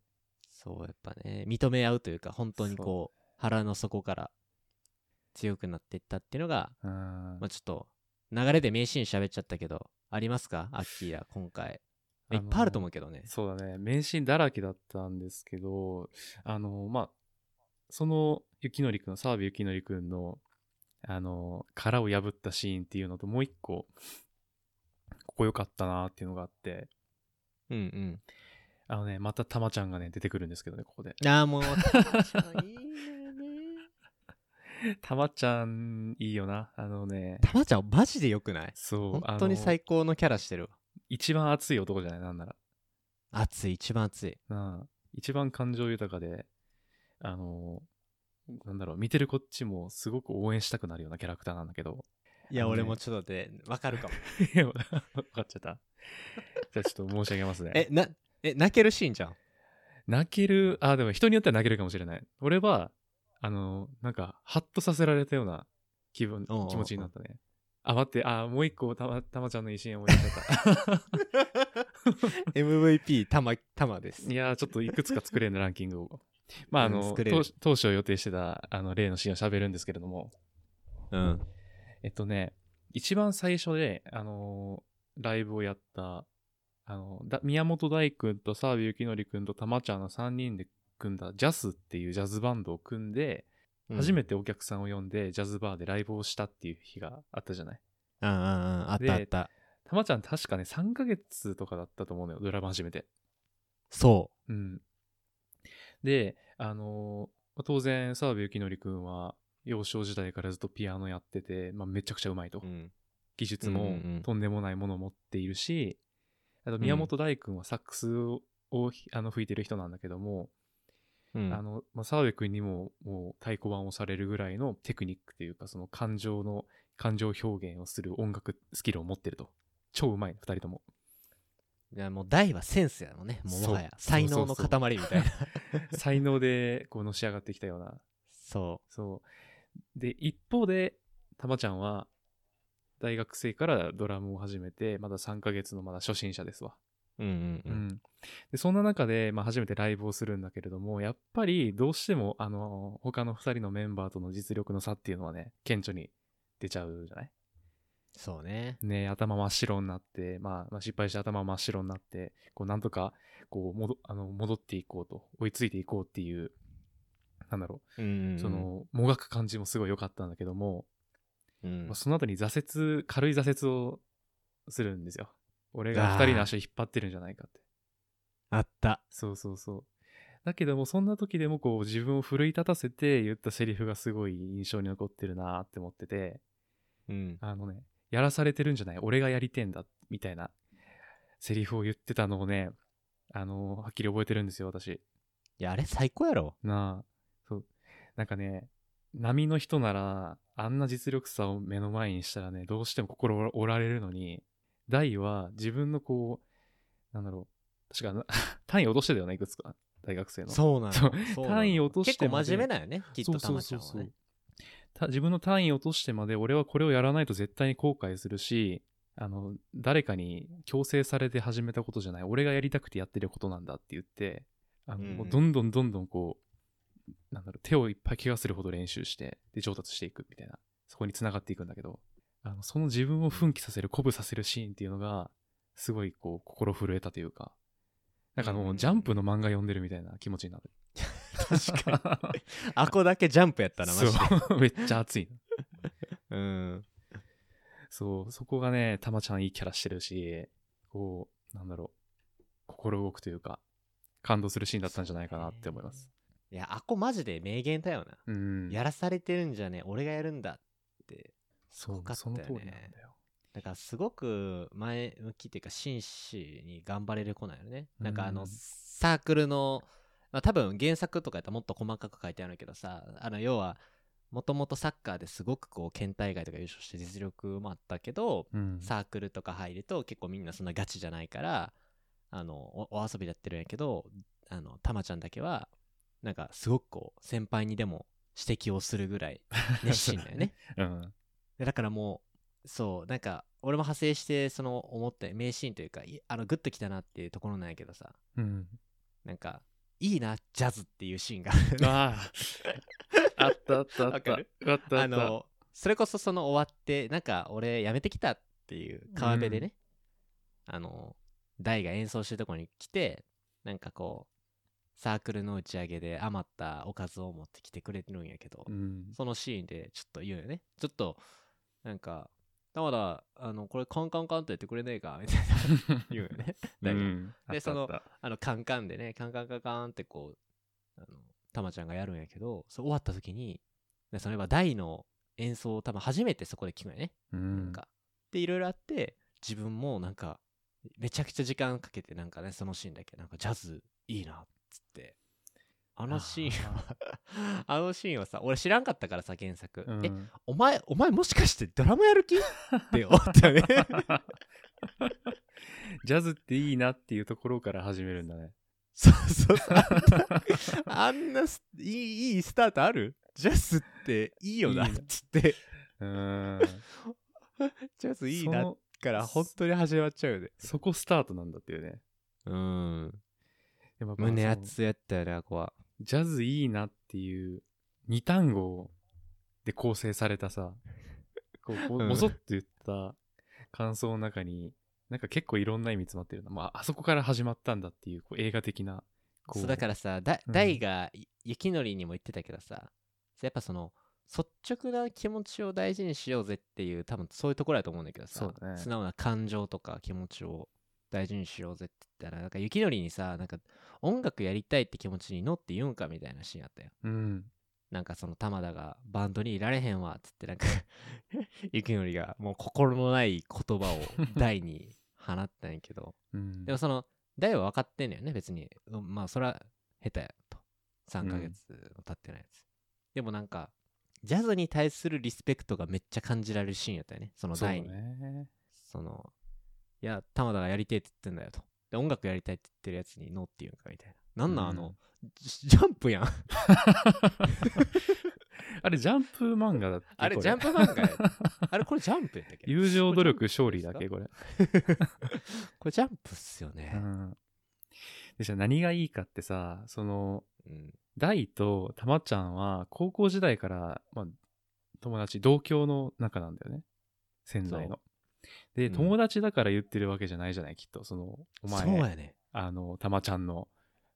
Speaker 2: そうやっぱね認め合うというか本当にこう腹の底から強くなっていったっていうのが、
Speaker 3: うん。
Speaker 2: まあ、ちょっと流れで名シーン喋っちゃったけどありますか？アッキーラ今回。いっぱいあると思うけどね。
Speaker 3: そうだね。名シーンだらけだったんですけど、あの、まあ、その、雪のりくん、澤部雪のりくんの、あの、殻を破ったシーンっていうのと、もう一個、ここ良かったなっていうのがあって、
Speaker 2: うんうん。
Speaker 3: あのね、またたまちゃんがね、出てくるんですけどね、ここで。
Speaker 2: ああもうたまちゃんいいね
Speaker 3: たまちゃん、いいよな。あのね、
Speaker 2: たまちゃんマジでよくない？
Speaker 3: そう、
Speaker 2: 本当に最高のキャラしてるわ
Speaker 3: 一番熱い男じゃない？なんなら。
Speaker 2: 熱い一番熱い
Speaker 3: なあ一番感情豊かで、あの、なんだろう、見てるこっちもすごく応援したくなるようなキャラクターなんだけど。
Speaker 2: いや、
Speaker 3: ね
Speaker 2: 俺もちょっとでわかるかも
Speaker 3: いや、わかっちゃった。じゃあちょっと申し上げますね。
Speaker 2: えなえ泣けるシーンじゃん？
Speaker 3: 泣ける、あ、でも人によっては泣けるかもしれない。俺は、あの、なんか、ハッとさせられたような気分、
Speaker 2: おうおうおう
Speaker 3: 気持ちになったね。あ、待って、あ、もう一個、たま、たまちゃんのいいシーン思い出しちゃった。
Speaker 2: MVP たまたまです
Speaker 3: いやー、ちょっといくつか作れるの、ランキングを。まあ、あ
Speaker 2: うん
Speaker 3: の、
Speaker 2: 作れる
Speaker 3: 当当初予定してた、あの、例のシーンを喋るんですけれども、
Speaker 2: うん
Speaker 3: えっとね、一番最初で、あのーライブをやった、あの、だ宮本大君と澤部幸則君とたまちゃんの3人で組んだジャスっていうジャズバンドを組んで、初め
Speaker 2: て
Speaker 3: てお客さんを呼んでジャズバーでライブをしたっていう日があったじゃない？
Speaker 2: うんうんうんあっ
Speaker 3: で
Speaker 2: たあった
Speaker 3: たまちゃん確かね、3ヶ月とかだったと思うのよ、ドラマ始めて。
Speaker 2: そ
Speaker 3: うん。で、あのー当然、澤部幸則君は幼少時代からずっとピアノやってて、まあ、めちゃくちゃうまいと。
Speaker 2: う、うん、
Speaker 3: 技術も
Speaker 2: うんうんうん
Speaker 3: とんでもないものを持っているし、あと宮本大君はサックスををあの吹いてる人なんだけども、
Speaker 2: うん。
Speaker 3: あの、まあ、澤部君にももう太鼓判をされるぐらいのテクニックというか、その感情の、感情表現をする音楽スキルを持ってると。超うまい、二人とも。
Speaker 2: いやもう大はセンスやもんね。もはや。才能の塊みたいな
Speaker 3: 才能でこうのし上がってきたような。
Speaker 2: そ
Speaker 3: そう。で一方でたまちゃんは大学生からドラムを始めてまだ3ヶ月のまだ初心者ですわ
Speaker 2: ううんうん。う
Speaker 3: うん。ん、でそんな中で、まあ、初めてライブをするんだけれどもやっぱりどうしてもあの他の2人のメンバーとの実力の差っていうのはね顕著に出ちゃうじゃない？
Speaker 2: そうね。
Speaker 3: ね頭真っ白になって、まあ、まあ失敗して頭真っ白になってこうなんとかこう戻あの戻っていこうと追いついていこうっていうなんだろ
Speaker 2: うんうんうん。
Speaker 3: うそのもがく感じもすごい良かったんだけども、
Speaker 2: うん。
Speaker 3: まあその後に挫折軽い挫折をするんですよ俺が2人の足を引っ張ってるんじゃないかって
Speaker 2: あった
Speaker 3: そうそうそう。だけども、そんな時でもこう自分を奮い立たせて言ったセリフがすごい印象に残ってるなって思ってて、
Speaker 2: うん
Speaker 3: あのね、やらされてるんじゃない？俺がやりてんだみたいなセリフを言ってたのをね、あのはっきり覚えてるんですよ、私。
Speaker 2: いやあれ最高やろ
Speaker 3: なあ。そう。なんかね、波の人なら、あんな実力差を目の前にしたらね、どうしても心折られるのに、大は自分のこう、なんだろう、確かな 単位落としてたよね、いくつか。大学生の。
Speaker 2: そうなの。
Speaker 3: 単位落として
Speaker 2: 結構
Speaker 3: まで
Speaker 2: 真面目だよねきっとたまちゃんはね。
Speaker 3: た自分の単位を落としてまで俺はこれをやらないと絶対に後悔するしあの誰かに強制されて始めたことじゃない。俺がやりたくてやってることなんだって言ってあの、
Speaker 2: うん。
Speaker 3: どんどんどんどんこうなんだろう手をいっぱい怪我するほど練習してで上達していくみたいな。そこに繋がっていくんだけどあのその自分を奮起させる鼓舞させるシーンっていうのがすごいこう心震えたというか。なんかあの、
Speaker 2: う
Speaker 3: ジャンプの漫画読んでるみたいな気持ちになる。
Speaker 2: 確かに。あこだけジャンプやったなマジで。
Speaker 3: めっちゃ熱い
Speaker 2: うん。
Speaker 3: そう、そこがね、たまちゃんいいキャラしてるし、こう、なんだろう、心動くというか、感動するシーンだったんじゃないかなって思います。
Speaker 2: いやあこマジで名言だよな。
Speaker 3: うん。
Speaker 2: やらされてるんじゃねえ俺がやるんだって
Speaker 3: そう、
Speaker 2: かったよね
Speaker 3: その通りなんだよ。
Speaker 2: だからすごく前向きっていうか真摯に頑張れる子なんよね。なんかあの
Speaker 3: うん
Speaker 2: サークルの、まあ、多分原作とかやったらもっと細かく書いてあるけどさあの要はもともとサッカーですごくこう県大会とか優勝して実力もあったけど、
Speaker 3: うん。
Speaker 2: サークルとか入ると結構みんなそんなガチじゃないからあのおお遊びでやってるんやけどあのたまちゃんだけはなんかすごくこう先輩にでも指摘をするぐらい熱心だよね。
Speaker 3: うん。
Speaker 2: でだからもうそうなんか俺も派生してその思った名シーンというかいあのグッときたなっていうところなんやけどさ
Speaker 3: うん。
Speaker 2: なんかいいなジャズっていうシーンが
Speaker 3: ああ。あったあったあった。あったあ
Speaker 2: のそれこそその終わってなんか俺やめてきたっていう川辺でね、あの大が演奏してるとこに来てなんかこうサークルの打ち上げで余ったおかずを持ってきてくれるんやけど、
Speaker 3: うん。
Speaker 2: そのシーンでちょっと言うよね。ちょっと、なんか、玉田、あの、これカンカンカンとやってくれねえかみたいな言うよね。
Speaker 3: うん。
Speaker 2: でその
Speaker 3: あ
Speaker 2: の、カンカンでね、カンカンカンカンってこう、あの、玉ちゃんがやるんやけど、そう終わった時に、でそれは大の演奏を多分初めてそこで聞くんやね。
Speaker 3: う
Speaker 2: なん
Speaker 3: ん。
Speaker 2: か。で、いろいろあって、自分もなんか、めちゃくちゃ時間かけて、なんかね、そのシーンだけ、なんかジャズいいな、っつって。あのシーンは、あのシーンはさ、俺知らんかったからさ、原作。
Speaker 3: うん
Speaker 2: え、お前、お前もしかしてドラムやる気って思ったよね。
Speaker 3: ジャズっていいなっていうところから始めるんだね。
Speaker 2: そうそうそう。あんなすいいいいスタートある？ジャズっていいよなっつって、
Speaker 3: うん。
Speaker 2: ジャズいいなから本当に始まっちゃうよね。
Speaker 3: そこスタートなんだっていうね。
Speaker 2: うん。
Speaker 3: でもやっぱ
Speaker 2: 胸熱やったよね、あこは。
Speaker 3: ジャズいいなっていう二単語で構成されたさ、こう、ぼ
Speaker 2: うん
Speaker 3: ぼそっと言った感想の中に、なんか結構いろんな意味詰まってるな。まあ、あそこから始まったんだっていうこう映画的な。こ
Speaker 2: そうだからさ、だ
Speaker 3: うん
Speaker 2: 大がい雪のりにも言ってたけどさ、やっぱその、率直な気持ちを大事にしようぜっていう、多分そういうところだと思うんだけどさ、
Speaker 3: ね
Speaker 2: 素直な感情とか気持ちを大事にしようぜって言ったら、なんか雪のりにさ、なんか音楽やりたいって気持ちに乗って言うんかみたいなシーンあったよ。
Speaker 3: うん。
Speaker 2: なんかその玉田がバンドにいられへんわっつってなんか 雪のりがもう心のない言葉を 大に放ったんやけど
Speaker 3: うん。
Speaker 2: でもその大は分かってんのよね別にうんまあそれは下手やと3ヶ月も経ってないやつ、でもなんかジャズに対するリスペクトがめっちゃ感じられるシーンやったよねその大に
Speaker 3: ね。
Speaker 2: そのいや玉田がやりてえって言ってんだよと。で音楽やりたいって言ってるやつにノーって言うんかみたいな。なんなんあ
Speaker 3: うん。
Speaker 2: の、ジジャンプやん。
Speaker 3: あれジャンプ漫画だっけこ
Speaker 2: あれジャンプ漫画や。あれこれジャンプやったっけ？
Speaker 3: 友情努力勝利だっけこれ。
Speaker 2: これ。ジャンプっすよね。
Speaker 3: うん。でじゃあ何がいいかってさ、その、
Speaker 2: うん。
Speaker 3: 大とたまちゃんは高校時代から、まあ、友達、同郷の仲なんだよね。仙台の。で、
Speaker 2: うん。
Speaker 3: 友達だから言ってるわけじゃないじゃない、きっと。その、お前、
Speaker 2: そうやね。
Speaker 3: あの、たまちゃんの、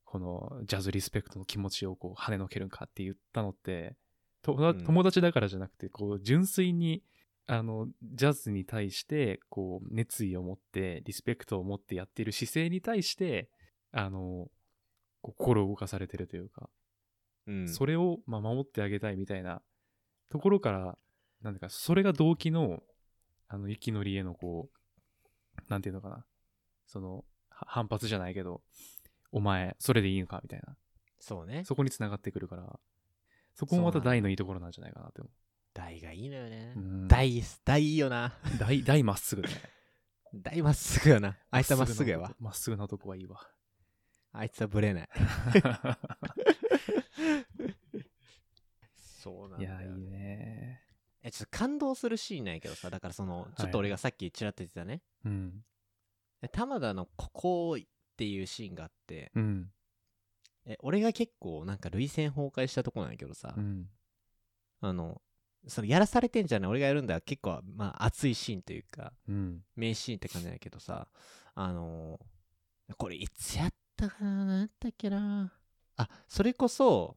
Speaker 3: この、ジャズリスペクトの気持ちをこう、跳ねのけるんかって言ったのって、と
Speaker 2: うん。
Speaker 3: 友達だからじゃなくて、こう、純粋に、あの、ジャズに対して、こう、熱意を持って、リスペクトを持ってやっている姿勢に対して、あの、心を動かされてるというか、
Speaker 2: うん。
Speaker 3: それを、まあ、守ってあげたいみたいなところから、なんだか、それが動機の、あの、雪のりへのこう、なんていうのかな、その、は反発じゃないけど、お前、それでいいのかみたいな。
Speaker 2: そうね。
Speaker 3: そこに繋がってくるから、そこもまた大のいいところなんじゃないかなって思
Speaker 2: 大がいいのよね。大大いいよな。
Speaker 3: 大、大まっすぐね。
Speaker 2: 大まっすぐよな。あいつはまっすぐやわ。
Speaker 3: まっすぐな男はいいわ。
Speaker 2: あいつはブレない。そうなん
Speaker 3: いや、
Speaker 2: だよ
Speaker 3: いいね。
Speaker 2: えちょっと感動するシーンなんやけどさだからそのちょっと俺がさっきちらっと言ってたね、
Speaker 3: うん。
Speaker 2: え玉田の「ここ」っていうシーンがあって
Speaker 3: うん。
Speaker 2: え俺が結構なんか涙腺崩壊したとこなんやけどさ、
Speaker 3: うん。
Speaker 2: あのそのやらされてんじゃない？俺がやるんだ結構まあ熱いシーンというか
Speaker 3: うん。
Speaker 2: 名シーンって感じなんやけどさあのーこれいつやったかな？何やったっけな？あそれこそ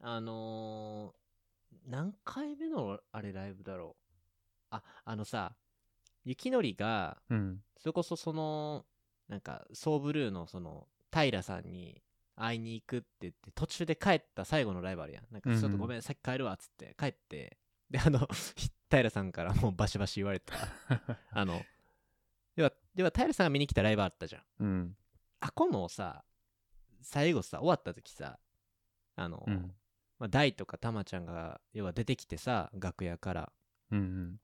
Speaker 2: あのー何回目のあれライブだろう？ああのさ雪のりが
Speaker 3: うん。
Speaker 2: それこそそのなんかソーブルーのその平さんに会いに行くって言って途中で帰った最後のライブあるやんなんか
Speaker 3: うんうん
Speaker 2: ちょっとごめん、さっき帰るわっつって帰ってであの 平さんからもうバシバシ言われた あのではでは平さんが見に来たライブあったじゃん
Speaker 3: うん。
Speaker 2: あこのさ最後さ終わった時さあの、
Speaker 3: うん。
Speaker 2: まあ、大とかたまちゃんが要は出てきてさ楽屋から
Speaker 3: うん。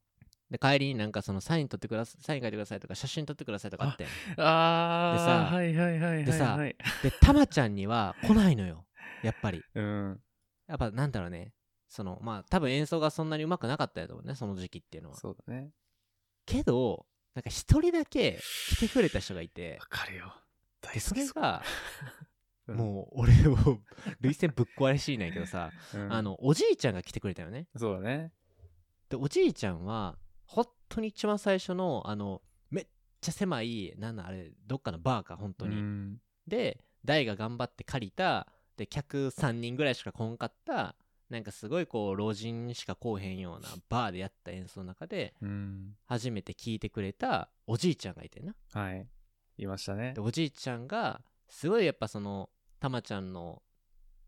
Speaker 2: で帰りになんかそのサイン撮ってくださいサイン書いてくださいとか写真撮ってくださいとかあってん
Speaker 3: あ
Speaker 2: でさ
Speaker 3: あ、はいはいはいはい。
Speaker 2: でさ
Speaker 3: はい、
Speaker 2: でたまちゃんには来ないのよやっぱり
Speaker 3: うん。
Speaker 2: やっぱなんだろうねそのまあ多分演奏がそんなに上手くなかったやと思うねその時期っていうのは
Speaker 3: そうだね。
Speaker 2: けどなんか一人だけ来てくれた人がいて
Speaker 3: わかるよ。大
Speaker 2: でそれが
Speaker 3: うん
Speaker 2: もう俺を涙腺ぶっ壊れしいなんやけどさ、
Speaker 3: うん
Speaker 2: あ、のおじいちゃんが来てくれたよね
Speaker 3: そうだね。
Speaker 2: でおじいちゃんは本当に一番最初のあのめっちゃ狭いなんなんあれどっかのバーか本当に、
Speaker 3: うん
Speaker 2: で大が頑張って借りたで客3人ぐらいしか来んかったなんかすごいこう老人しか来おへんようなバーでやった演奏の中で
Speaker 3: うん。
Speaker 2: 初めて聴いてくれたおじいちゃんがいてな
Speaker 3: はい。いましたね
Speaker 2: で。おじいちゃんがすごいやっぱそのたまちゃんの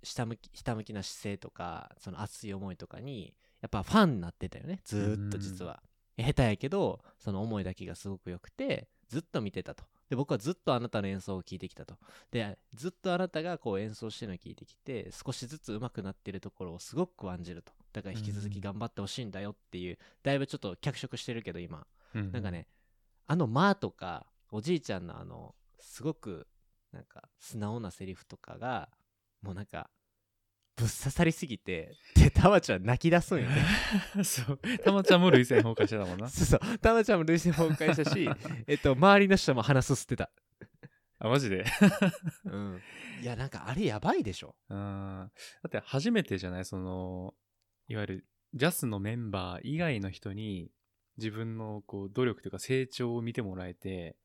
Speaker 2: 下向きひたむきな姿勢とかその熱い思いとかにやっぱファンになってたよね。ずーっと実は。下手やけどその思いだけがすごく良くてずっと見てたと。で僕はずっとあなたの演奏を聴いてきたと。でずっとあなたがこう演奏してるのを聴いてきて少しずつ上手くなってるところをすごく感じると。だから引き続き頑張ってほしいんだよっていうだいぶちょっと脚色してるけど今。
Speaker 3: うん
Speaker 2: なんかね、あの「間」とかおじいちゃんのあのすごくなんか素直なセリフとかがもうなんかぶっ刺さりすぎてでたまちゃん泣き出すんよね。
Speaker 3: そう。たまちゃんも涙腺崩壊してたもんな。
Speaker 2: そうそう。たまちゃんも涙腺崩壊したし えっと周りの人も鼻すすってた。
Speaker 3: あ、マジで？
Speaker 2: うん。いやなんかあれやばいでしょ。
Speaker 3: うん。だって初めてじゃない？その、いわゆるジャスのメンバー以外の人に自分のこう努力というか成長を見てもらえて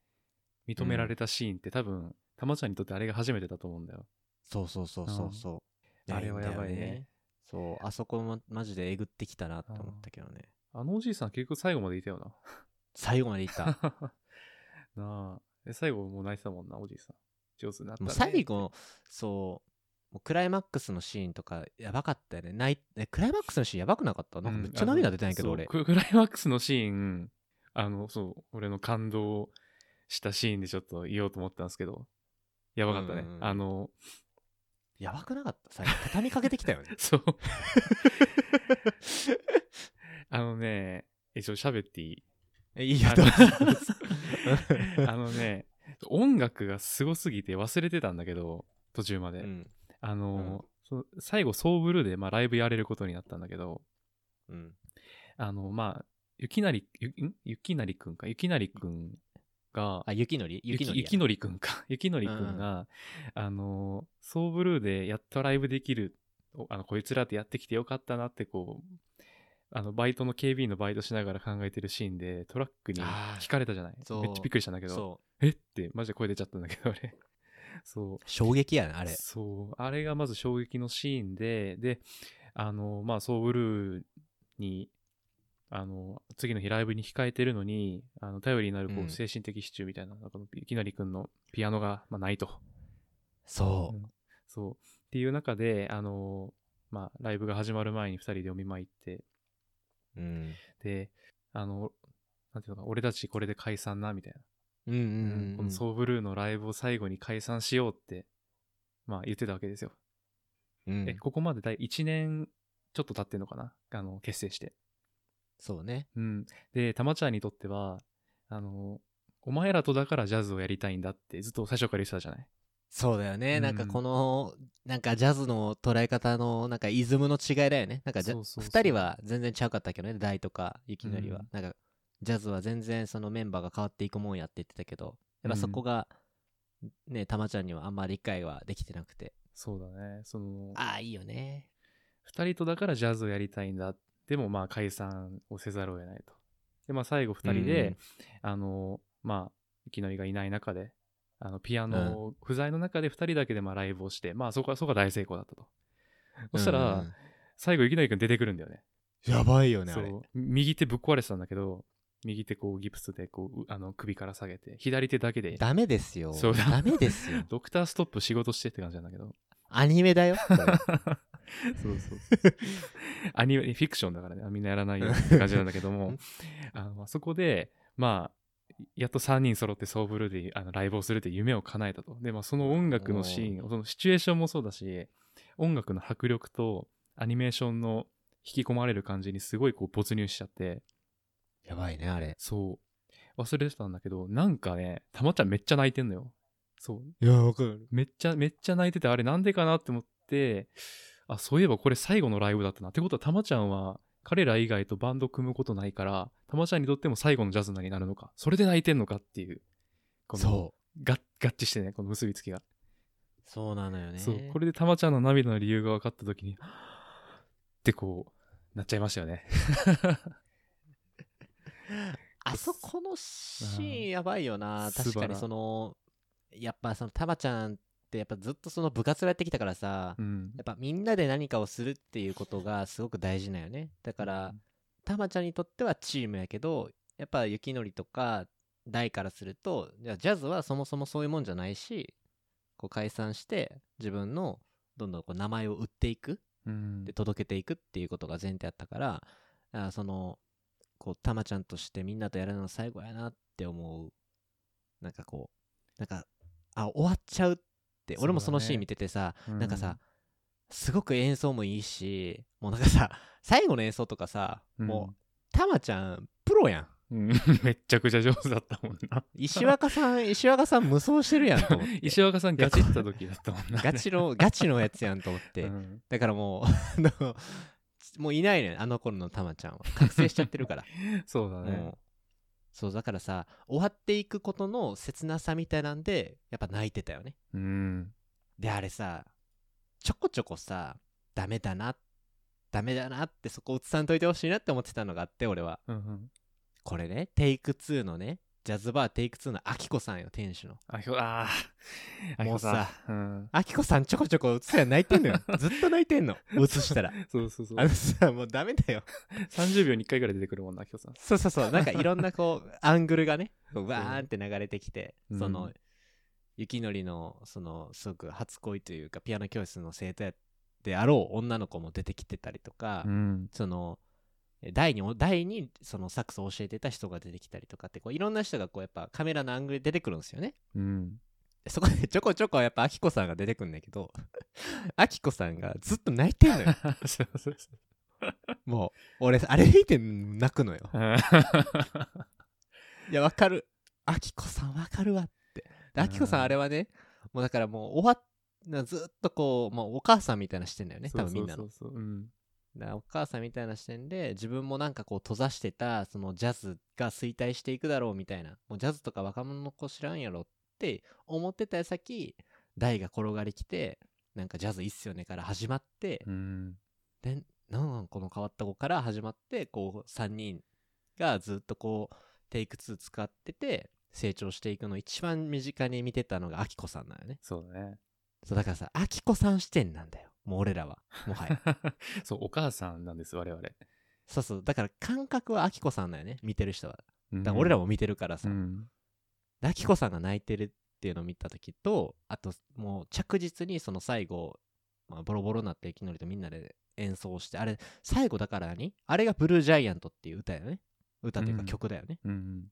Speaker 3: 認められたシーンって多分、たまちゃんにとってあれが初めてだと思うんだよ。
Speaker 2: そうそうそうそうそう、
Speaker 3: あれはやばいね
Speaker 2: んだよそうあそこもマジでえぐってきたなって思ったけどね
Speaker 3: あのおじいさん結局最後までいたよな。
Speaker 2: 最後までいた
Speaker 3: なあ。え最後もう泣いてたもんな、おじいさん。上手になった、ね。
Speaker 2: 最後、そう、もうクライマックスのシーンとかやばかったよね。ないえクライマックスのシーンやばくなかった？なんかめっちゃ涙出てないけど、
Speaker 3: うククライマックスのシーン、あの、そう、俺の感動したシーンでちょっと言おうと思ったんですけど、やばかったね。
Speaker 2: うん
Speaker 3: あの、
Speaker 2: やばくなかった？最後、畳みかけてきたよね。
Speaker 3: そう。あのね、え、ちょ喋っていい？
Speaker 2: えいいよ、
Speaker 3: あのね、音楽がすごすぎて忘れてたんだけど、途中まで。
Speaker 2: うん。
Speaker 3: あのーそ最後、ソーブルーで、まあ、ライブやれることになったんだけど、
Speaker 2: うん。
Speaker 3: あの、まあ、ゆきなり、ゆん？ゆきなりくんか、ゆきなりくんが、
Speaker 2: あ雪のり？
Speaker 3: ゆ
Speaker 2: 雪のり
Speaker 3: きゆきのりくんか。ゆきのりくんが、あのー、ソーブルーでやっとライブできる、おあの、こいつらってやってきてよかったなって、こう、あの、バイトの警備員のバイトしながら考えてるシーンで、トラックに
Speaker 2: あー。
Speaker 3: 聞かれたじゃない？めっちゃびっくりしたんだけど、
Speaker 2: そ
Speaker 3: え？って、マジで声出ちゃったんだけど、俺。そう。
Speaker 2: う衝撃やなあれ。
Speaker 3: そう。あれがまず衝撃のシーンで、で、あの、まあ、ソーブルーに、あの、次の日ライブに控えてるのに、あの、頼りになる、こう、
Speaker 2: うん
Speaker 3: 精神的支柱みたいな、なんかいきなりくんのピアノが、まあ、ないと。
Speaker 2: そ
Speaker 3: うんそう。っていう中で、あの、まあ、ライブが始まる前に二人でお見舞い行って、
Speaker 2: ううん
Speaker 3: で、あの、なんていうのかな、俺たちこれで解散な、みたいな。
Speaker 2: うんうんうんうん
Speaker 3: このソーブルーのライブを最後に解散しようって、まあ言ってたわけですよ。
Speaker 2: うん
Speaker 3: え、ここまで第1年ちょっと経ってんのかな？あの、結成して。
Speaker 2: そうね。
Speaker 3: うん。で、たまちゃんにとっては、あの、お前らとだからジャズをやりたいんだってずっと最初から言ってたじゃない？
Speaker 2: そうだよね、
Speaker 3: うん。
Speaker 2: なんかこのなんかジャズの捉え方のなんかイズムの違いだよね。なんかじゃ
Speaker 3: そうそうそう。
Speaker 2: 2人は全然ちゃうかったけどね大とか雪のりは、
Speaker 3: うん。
Speaker 2: なんかジャズは全然そのメンバーが変わっていくもんやって言ってたけどやっぱそこが、ねたまちゃんにはあんまり理解はできてなくて。
Speaker 3: そうだね。その、
Speaker 2: ああいいよね。
Speaker 3: 二人とだからジャズをやりたいんだ。でもまあ解散をせざるを得ないと。で、まあ最後二人で、
Speaker 2: うん
Speaker 3: あの、まあ、いきなりがいない中で、あの、ピアノ不在の中で二人だけでまあライブをして、まあそこは、そこが大成功だったと。そしたら、
Speaker 2: うん
Speaker 3: 最後いきなりくん出てくるんだよね。
Speaker 2: やばいよね。
Speaker 3: 右手ぶっ壊れてたんだけど、右手こうギプスでこう、うあの、首から下げて、左手だけで、
Speaker 2: ダメですよ
Speaker 3: そう
Speaker 2: ダメですよ
Speaker 3: ドクターストップ仕事してって感じなんだけど。
Speaker 2: アニメだよ
Speaker 3: そうそうそう。アニメ、フィクションだからね、みんなやらないよって感じなんだけども、あのまあそこで、まあ、やっと3人揃ってソーブルーであのライブをするって夢を叶えたと。で、まあ、その音楽のシーン、そのシチュエーションもそうだし、音楽の迫力とアニメーションの引き込まれる感じにすごいこう没入しちゃって、
Speaker 2: やばいねあれ
Speaker 3: そう。忘れてたんだけど、なんかね、たまちゃんめっちゃ泣いてんのよ。そう。
Speaker 2: いやわかる
Speaker 3: めっちゃ、めっちゃ泣いてて、あれなんでかなって思って、あ、そういえばこれ最後のライブだったな。ってことは、たまちゃんは、彼ら以外とバンド組むことないから、たまちゃんにとっても最後のジャズナになるのか。それで泣いてんのかっていう。この
Speaker 2: そう
Speaker 3: が合致してね、この結びつきが。
Speaker 2: そうなのよね
Speaker 3: そう。これでたまちゃんの涙の理由が分かったときに、ってこう、なっちゃいましたよね。
Speaker 2: あそこのシーンやばいよな確かにそのやっぱそのタマちゃんってやっぱずっとその部活をやってきたからさ、
Speaker 3: うん。
Speaker 2: やっぱみんなで何かをするっていうことがすごく大事なんよね。だから、タマちゃんにとってはチームやけどやっぱ雪のりとか大からするとじゃあジャズはそもそもそういうもんじゃないしこう解散して自分のどんどんこう名前を売っていく
Speaker 3: うん。
Speaker 2: で届けていくっていうことが前提あったからあそのこうたまちゃんとしてみんなとやるの最後やなって思う。なんかこうなんかあ終わっちゃうって、俺もそのシーン見ててさ
Speaker 3: うん。
Speaker 2: なんかさすごく演奏もいいしもうなんかさ 最後の演奏とかさ、もうたまちゃんプロやん。
Speaker 3: うん、めっちゃくちゃ上手だったもんな。
Speaker 2: 石若さん 石若さん無双してるやんと思って。
Speaker 3: 石若さんガチった時だったもんな。
Speaker 2: ガチのガチのやつやんと思って、
Speaker 3: うん。
Speaker 2: だからもうもういないのよあの頃のたまちゃんは。覚醒しちゃってるから。
Speaker 3: そうだね。
Speaker 2: そうだからさ終わっていくことの切なさみたいなんでやっぱ泣いてたよね
Speaker 3: うん。
Speaker 2: であれさちょこちょこさダメだなダメだなってそこ映さんといてほしいなって思ってたのがあって俺は
Speaker 3: うんうん。
Speaker 2: これねテイク2のねジャズバーテイク2のアキコさんよ店主の。
Speaker 3: あ、ひょ、あー。
Speaker 2: もうさ、
Speaker 3: ん。
Speaker 2: アキコさんちょこちょこ映すやん泣いてんのよ。ずっと泣いてんの。映したら。
Speaker 3: そうそうそう。
Speaker 2: あ。のさもうダメだよ。
Speaker 3: 30秒に1回ぐらい出てくるもんな、きょさん。
Speaker 2: そうそうそう。なんかいろんなこうアングルがねこうわーんって流れてきて、
Speaker 3: うん。
Speaker 2: その雪のりのそのすごく初恋というかピアノ教室の生徒やであろう女の子も出てきてたりとか、
Speaker 3: うん。
Speaker 2: そのえ第に第にそのサックスを教えてた人が出てきたりとかってこういろんな人がこうやっぱカメラのアングルで出てくるんですよね。
Speaker 3: うん。
Speaker 2: でそこでちょこちょこやっぱアキコさんが出てくるんだけど アキコさんがずっと泣いてんのよ。もう俺あれ見て泣くのよ。
Speaker 3: う。
Speaker 2: いやわかる。アキコさんわかるわって。でアキコさんあれはねもうだからもう終わっなずっとこう、もうお母さんみたいな視点だよね多分みんなの。
Speaker 3: そうそうそう。うん。
Speaker 2: だからお母さんみたいな視点で自分もなんかこう閉ざしてたそのジャズが衰退していくだろうみたいなもうジャズとか若者の子知らんやろって思ってた矢先台が転がりきてなんかジャズいいっすよねから始まって、
Speaker 3: うん。
Speaker 2: でなんこの変わった子から始まってこう3人がずっとこうテイク2使ってて成長していくのを一番身近に見てたのがアキコさんなんよね
Speaker 3: そうだね。
Speaker 2: そうだからさアキコさん視点なんだよもう俺らは。もはや。
Speaker 3: そう、お母さんなんです、我々。
Speaker 2: そうそう。だから感覚はアキコさんだよね。見てる人は。
Speaker 3: だ
Speaker 2: だから俺らも見てるからさ、
Speaker 3: うん。
Speaker 2: でアキコさんが泣いてるっていうのを見た時とあともう着実にその最後、まあ、ボロボロになってきのりとみんなで演奏してあれ最後だから何あれがブルージャイアントっていう歌やね。歌っていうか
Speaker 3: うん。
Speaker 2: 曲だよね、
Speaker 3: うん。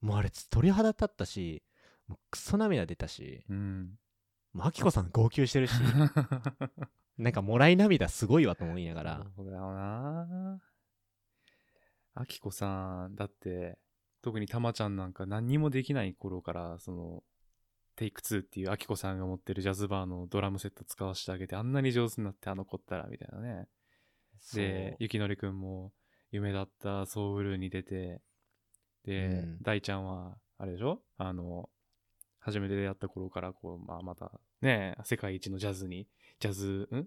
Speaker 2: もうあれ鳥肌立ったしもうクソ涙出たし。
Speaker 3: うん。
Speaker 2: もうアキコさん号泣してるし なんかもらい涙すごいわと思いながら
Speaker 3: そうだよな。あきこさん、だって、特にたまちゃんなんか何にもできない頃から、その、テイク2っていうあきこさんが持ってるジャズバーのドラムセット使わせてあげて、あんなに上手になってあの子ったら、みたいなね。でゆきのりくんも夢だったソウルに出て、で、
Speaker 2: うん
Speaker 3: 大ちゃんは、あれでしょ？あの、初めて出会った頃から、こう、まあ、また、ね、世界一のジャズに、ジャズ、ん？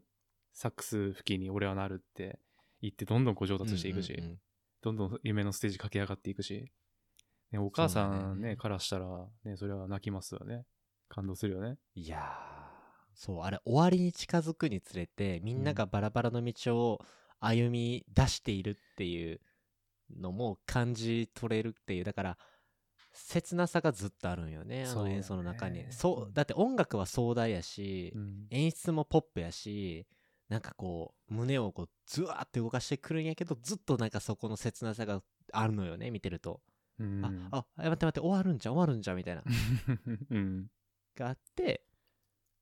Speaker 3: サックス吹きに俺はなるって言って、どんどんこう上達していくし、
Speaker 2: うんうんうん。
Speaker 3: どんどん夢のステージ駆け上がっていくし、ね、お母さんね、
Speaker 2: ね。
Speaker 3: からしたら、ね、それは泣きますよね。感動するよね。
Speaker 2: いやーそうあれ終わりに近づくにつれてみんながバラバラの道を歩み出しているっていうのも感じ取れるっていう。だから切なさがずっとあるんよね。あの演奏の中に。そうだって音楽は壮大やし、
Speaker 3: うん。
Speaker 2: 演出もポップやしなんかこう胸をこうズワーって動かしてくるんやけどずっとなんかそこの切なさがあるのよね見てると、
Speaker 3: うん、
Speaker 2: ああ待って待って終わるんじゃん終わるんじゃんみたいな。
Speaker 3: うん。
Speaker 2: があって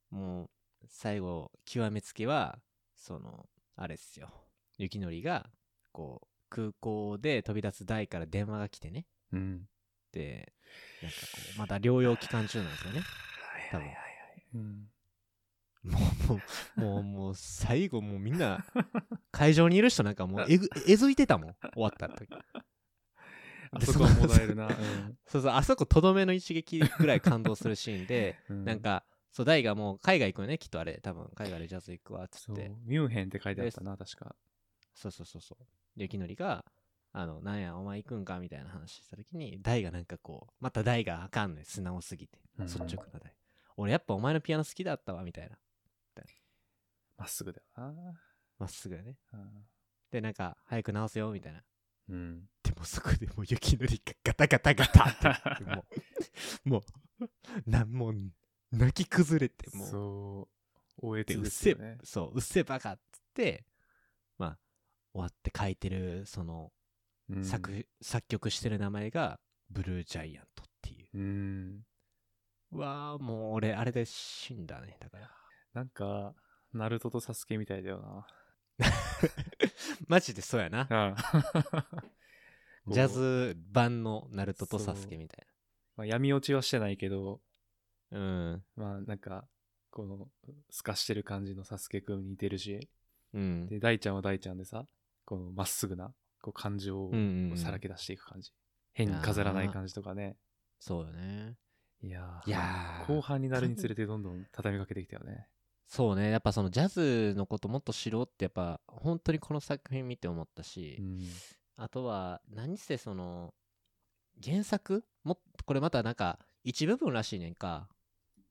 Speaker 2: もう最後極めつけはそのあれっすよ。雪のりがこう空港で飛び出す台から電話が来てね。
Speaker 3: うん。
Speaker 2: でなんかこうまだ療養期間中なんですよね多分
Speaker 3: うん。
Speaker 2: もうもうもうもう最後もうみんな会場にいる人なんかもうえぐえずいてたもん終わった時
Speaker 3: あそこはもらえるな。
Speaker 2: そうそうあそことどめの一撃ぐらい感動するシーンで
Speaker 3: うん。
Speaker 2: なんかそう大がもう海外行くよねきっとあれ多分海外でジャズ行くわっつって、
Speaker 3: ミュンヘンって書いてあったな、確か。
Speaker 2: そうそうそうそう。で、雪のりが、あの、なんや、お前行くんか？みたいな話したときに、大がなんかこう、また大があかんねん素直すぎて。
Speaker 3: うん
Speaker 2: 率直な大。俺やっぱお前のピアノ好きだったわ、みたいな。
Speaker 3: まっすぐだよな。
Speaker 2: まっすぐやね。
Speaker 3: うん
Speaker 2: で、なんか、早く直せよ、みたいな。
Speaker 3: うん。
Speaker 2: でもそこでもう雪のりがガタガタガタってもう、もう、なんもう、泣き崩れて、もう、
Speaker 3: そう。おえ
Speaker 2: で、
Speaker 3: つ
Speaker 2: うっせ。そう、うっせえバカっつって、まあ、終わって書いてる、その、
Speaker 3: うん。
Speaker 2: 作作曲してる名前がブルージャイアントっていう。
Speaker 3: うん。
Speaker 2: うわあもう俺あれで死んだね。だから。
Speaker 3: なんか、ナルトとサスケみたいだよ
Speaker 2: マジでそうやな。
Speaker 3: な。う ん
Speaker 2: ジャズ版のナルトとサスケみたい
Speaker 3: まあ、闇落ちはしてないけど、
Speaker 2: なうん。
Speaker 3: まあなんか、この、透かしてる感じのサスケくんに似てるし、
Speaker 2: うん。
Speaker 3: で、大ちゃんは大ちゃんでさ、このまっすぐな、こう感情をさらけ出していく感じ。変に飾らない感じとかね。
Speaker 2: そうよね
Speaker 3: いやー
Speaker 2: いやー
Speaker 3: 後半になるにつれてどんどん畳みかけてきたよね。
Speaker 2: そうねやっぱそのジャズのこともっと知ろうってやっぱ本当にこの作品見て思ったし、
Speaker 3: うん。
Speaker 2: あとは何せその原作もこれまたなんか一部分らしいねんか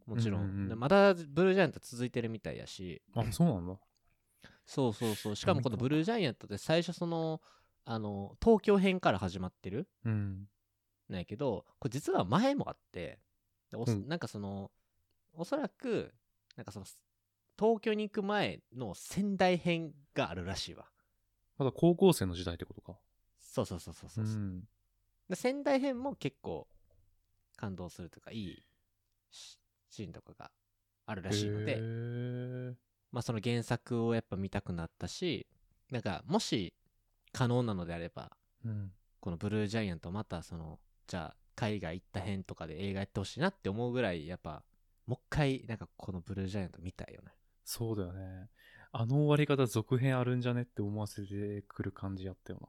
Speaker 2: もちろん
Speaker 3: うんうん
Speaker 2: まだブルージャイアント続いてるみたいやし
Speaker 3: あ、そうなんだ。
Speaker 2: そうそうそうしかもこのブルージャイアントって最初そのあの東京編から始まってる
Speaker 3: うん。
Speaker 2: なんやけどこれ実は前もあってでおそ
Speaker 3: うん
Speaker 2: なんかそのおそらくなんかその東京に行く前の仙台編があるらしいわ
Speaker 3: まだ高校生の時代ってことか。
Speaker 2: そうそうそうそうそうう、
Speaker 3: ん。
Speaker 2: で仙台編も結構感動するとかいいシシーンとかがあるらしいの
Speaker 3: へ
Speaker 2: で
Speaker 3: ー
Speaker 2: まあその原作をやっぱ見たくなったしなんかもし可能なのであれば
Speaker 3: うん。
Speaker 2: このブルージャイアントまたそのじゃあ海外行った辺とかで映画やってほしいなって思うぐらいやっぱもう一回なんかこのブルージャイアント見たいよね
Speaker 3: そうだよね。あの終わり方続編あるんじゃねって思わせてくる感じやったよな。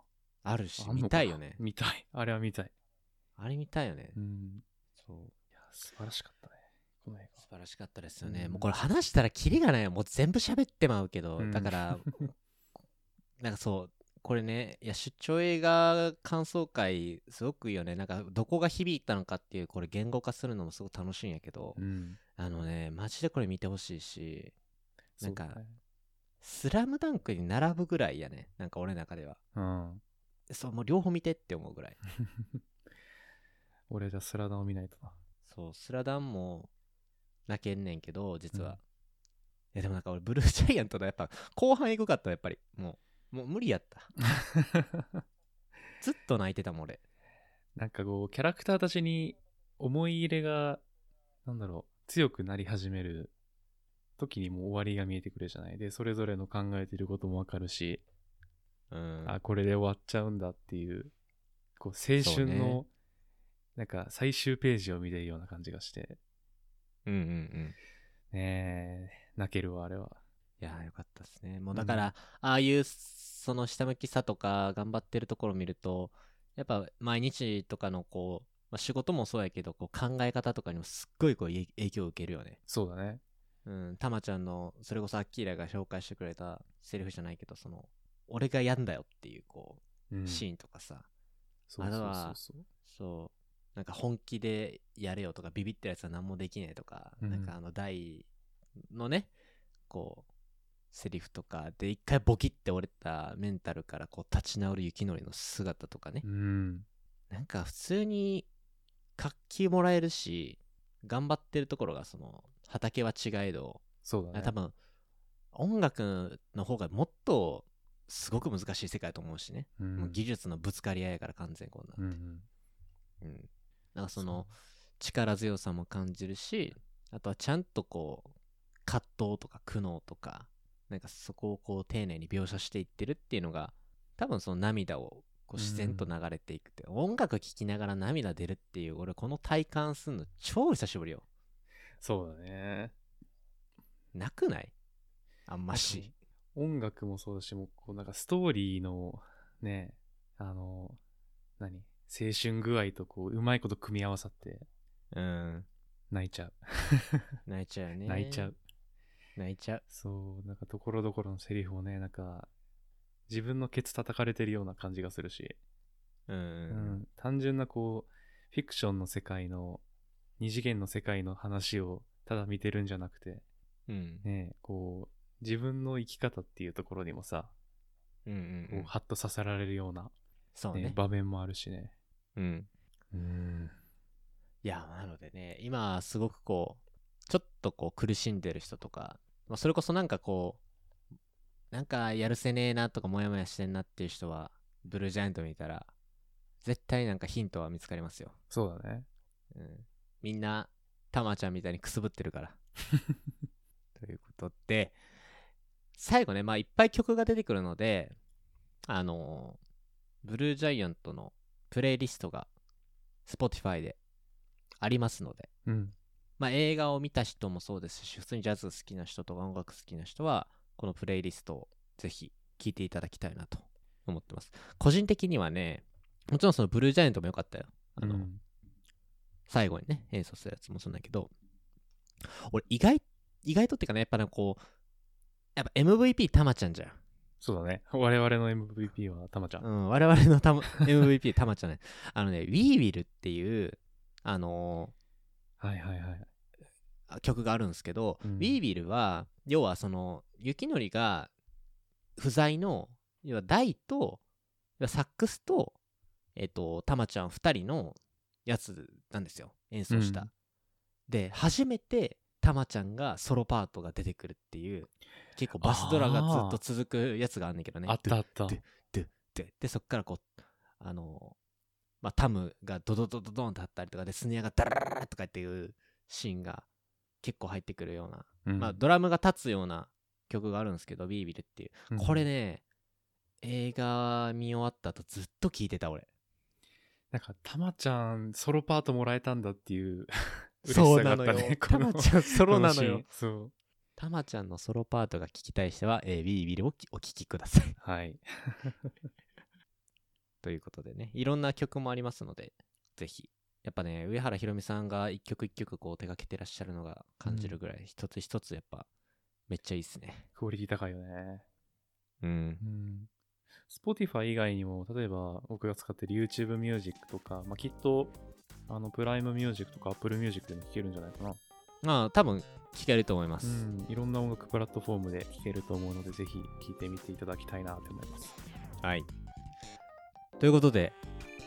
Speaker 2: あるし見たいよね
Speaker 3: 見たい。あれは見たい。
Speaker 2: あれ見たいよね、
Speaker 3: うん。
Speaker 2: そう
Speaker 3: いや、素晴らしかったね。この映
Speaker 2: 素晴らしかったですよね、
Speaker 3: うん
Speaker 2: もうこれ話したらキリがないよもう全部喋ってまうけど、
Speaker 3: うん
Speaker 2: だから なんかそうこれねいや出張映画感想会すごくいいよね。なんかどこが響いたのかっていうこれ言語化するのもすごく楽しいんやけど、
Speaker 3: 画。うん。
Speaker 2: あのねマジでこれ見てほしいし。なんかスラムダンクに並ぶぐらいやね。なんか俺の中では。
Speaker 3: うん。
Speaker 2: そうもう両方見てって思うぐらい。
Speaker 3: 俺じゃスラダンを見ないとな。
Speaker 2: そうスラダンも泣けんねんけど実は、
Speaker 3: うん。
Speaker 2: いやでもなんか俺ブルージャイアントのやっぱ後半エグかったやっぱり。もうもう無理やった。ずっと泣いてたもん俺。
Speaker 3: なんかこう、キャラクターたちに思い入れが、なんだろう、強くなり始める時にもう終わりが見えてくるじゃない。で、それぞれの考えてることもわかるし、
Speaker 2: うん。
Speaker 3: あ、これで終わっちゃうんだっていう、こう、青春の
Speaker 2: ね、
Speaker 3: なんか最終ページを見てるような感じがして、
Speaker 2: うんうんうん。
Speaker 3: ねえ、泣けるわ、あれは。
Speaker 2: いやーよかったですね。もうだから、ああいうその下向きさとか頑張ってるところを見るとやっぱ毎日とかのこう、まあ、仕事もそうやけどこう考え方とかにもすっごいこうい影響を受けるよね。
Speaker 3: そうだね。
Speaker 2: うん、たまちゃんの、それこそアッキーラが紹介してくれたセリフじゃないけど、その、俺がやんだよっていう、こう、
Speaker 3: うん。
Speaker 2: シーンとかさ、
Speaker 3: そうそう
Speaker 2: あれは
Speaker 3: そう。そう。
Speaker 2: そう、なんか本気でやれよとか、ビビってるやつは何もできねえとか、
Speaker 3: うん。
Speaker 2: なんかあの、大のね、こう、セリフとかで一回ボキって折れたメンタルからこう立ち直る雪のりの姿とかね、
Speaker 3: うん。
Speaker 2: なんか普通に活気もらえるし、頑張ってるところがその、畑は違えど、
Speaker 3: そうだね。
Speaker 2: 多分音楽の方がもっとすごく難しい世界だと思うしね、
Speaker 3: うん、
Speaker 2: もう技術のぶつかり合いやから完全こんな、
Speaker 3: うんうん。
Speaker 2: うんなんかその力強さも感じるしあとはちゃんとこう葛藤とか苦悩とかなんかそこをこう丁寧に描写していってるっていうのが多分その涙をこう自然と流れていくって、音楽聴きながら涙出るっていう俺この体感すんの超久しぶりよ。
Speaker 3: そうだね。
Speaker 2: なくない？あんまし。
Speaker 3: 音楽もそうだし、もうこうなんかストーリーのね、あの、何？青春具合とこう、うまいこと組み合わさって
Speaker 2: うん。
Speaker 3: 泣いちゃう。
Speaker 2: 泣いちゃうね。
Speaker 3: 泣いちゃう。
Speaker 2: 泣いちゃう。
Speaker 3: そう、なんかところどころのセリフもね、なんか、自分のケツ叩かれてるような感じがするし、
Speaker 2: うん、
Speaker 3: うん、単純なこう、フィクションの世界の、二次元の世界の話をただ見てるんじゃなくて、
Speaker 2: うん。
Speaker 3: ね、こう、自分の生き方っていうところにもさ、
Speaker 2: うんうん
Speaker 3: こうハッとさせられるような、ね
Speaker 2: そうね
Speaker 3: 場面もあるしね。
Speaker 2: うん。
Speaker 3: うん。
Speaker 2: いやなのでね今すごくこうちょっとこう苦しんでる人とか、まあ、それこそなんかこうなんかやるせねえなとかモヤモヤしてんなっていう人はブルージャイアント見たら絶対なんかヒントは見つかりますよ、
Speaker 3: そうだね。
Speaker 2: うん、みんなたまちゃんみたいにくすぶってるから ということで最後ねまあいっぱい曲が出てくるのであのブルージャイアントのプレイリストが Spotify でありますので
Speaker 3: うん。
Speaker 2: まあ、映画を見た人もそうですし普通にジャズ好きな人とか音楽好きな人はこのプレイリストをぜひ聴いていただきたいなと思ってます。個人的にはねもちろんそのブルージャイアントも良かったよ。あの、
Speaker 3: うん。
Speaker 2: 最後にね演奏するやつもそうだけど俺意外意外とっていうかねやっぱねこうやっぱ MVP たまちゃんじゃん。
Speaker 3: そうだね。我々の MVP はたまちゃん。
Speaker 2: うん、我々のたま MVP たまちゃんね。あのね「WeWill」っていうあの
Speaker 3: はいはいはい。
Speaker 2: ー曲があるんですけど、
Speaker 3: うん。
Speaker 2: WeWill は要はその雪のりが不在の要は大とサックスとえっ、とたまちゃん2人のやつなんですよ。演奏した、
Speaker 3: うん。
Speaker 2: で初めてたまちゃんがソロパートが出てくるっていう結構バスドラがずっと続くやつがあんねんけどね。
Speaker 3: あったあった。
Speaker 2: でででそっからこうあのまあタムがドドドドドンってあったりとかでスネアがダララララとかっていうシーンが結構入ってくるような、
Speaker 3: うん
Speaker 2: まあドラムが立つような曲があるんですけどビービルっていう、
Speaker 3: うん
Speaker 2: これね映画見終わった後ずっと聴いてた俺
Speaker 3: なんか、たまちゃん、ソロパートもらえたんだっていう 嬉し
Speaker 2: そう
Speaker 3: さがあったね。
Speaker 2: なのよ。
Speaker 3: この
Speaker 2: たまちゃんソロなのよ。
Speaker 3: そう。
Speaker 2: たまちゃんのソロパートが聞きたい人は、えー、ビリビリをお聞きください。
Speaker 3: はい。
Speaker 2: ということでね、いろんな曲もありますので、ぜひ。やっぱね、上原ひろみさんが一曲一曲こう手掛けてらっしゃるのが感じるぐらい、一つ一つやっぱめっちゃいいっすね。
Speaker 3: クオリティ高いよね。
Speaker 2: うん。
Speaker 3: うん。Spotify 以外にも、例えば僕が使ってる YouTube Music とか、まあ、きっと、あの、プライムミュージックとか Apple Music でも聴けるんじゃないかな。
Speaker 2: まあ、多分聞けると思います。
Speaker 3: うん。いろんな音楽プラットフォームで聴けると思うので、ぜひ聴いてみていただきたいなと思います。
Speaker 2: はい。ということで、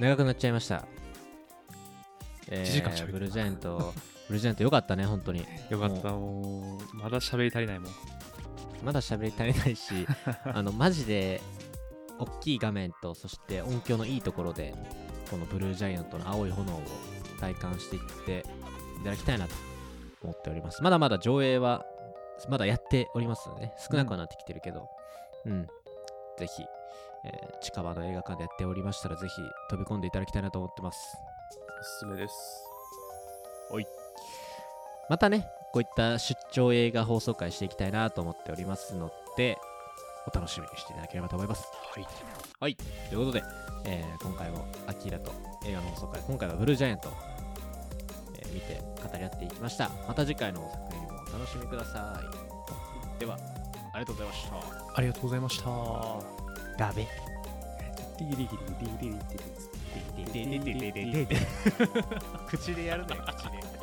Speaker 2: 長くなっちゃいました。え
Speaker 3: 1時間喋った
Speaker 2: ブルージャイアント、ブルージャイアントよかったね、本当に。
Speaker 3: よかった、もう、まだ喋り足りないもん。
Speaker 2: まだ喋り足りないし、あの、マジで、大きい画面と、そして音響のいいところで、このブルージャイアントの青い炎を体感していっていただきたいなと思っております。まだまだ上映は、まだやっておりますのでね、少なくはなってきてるけど、うん、ぜひ、えー近場の映画館でやっておりましたら、ぜひ飛び込んでいただきたいなと思ってます。
Speaker 3: おすすめです。
Speaker 2: またね、こういった出張映画放送会していきたいなと思っておりますので、お楽しみにしていただければと思います。
Speaker 3: はい。
Speaker 2: はい。ということで、えー今回もアキラと映画の放送会、今回はブルージャイアント、えー見て語り合っていきました。また次回の作品もお楽しみください。では、ありがとうございました。
Speaker 3: ありがとうございました。
Speaker 2: ガベ。口でやるね、口で。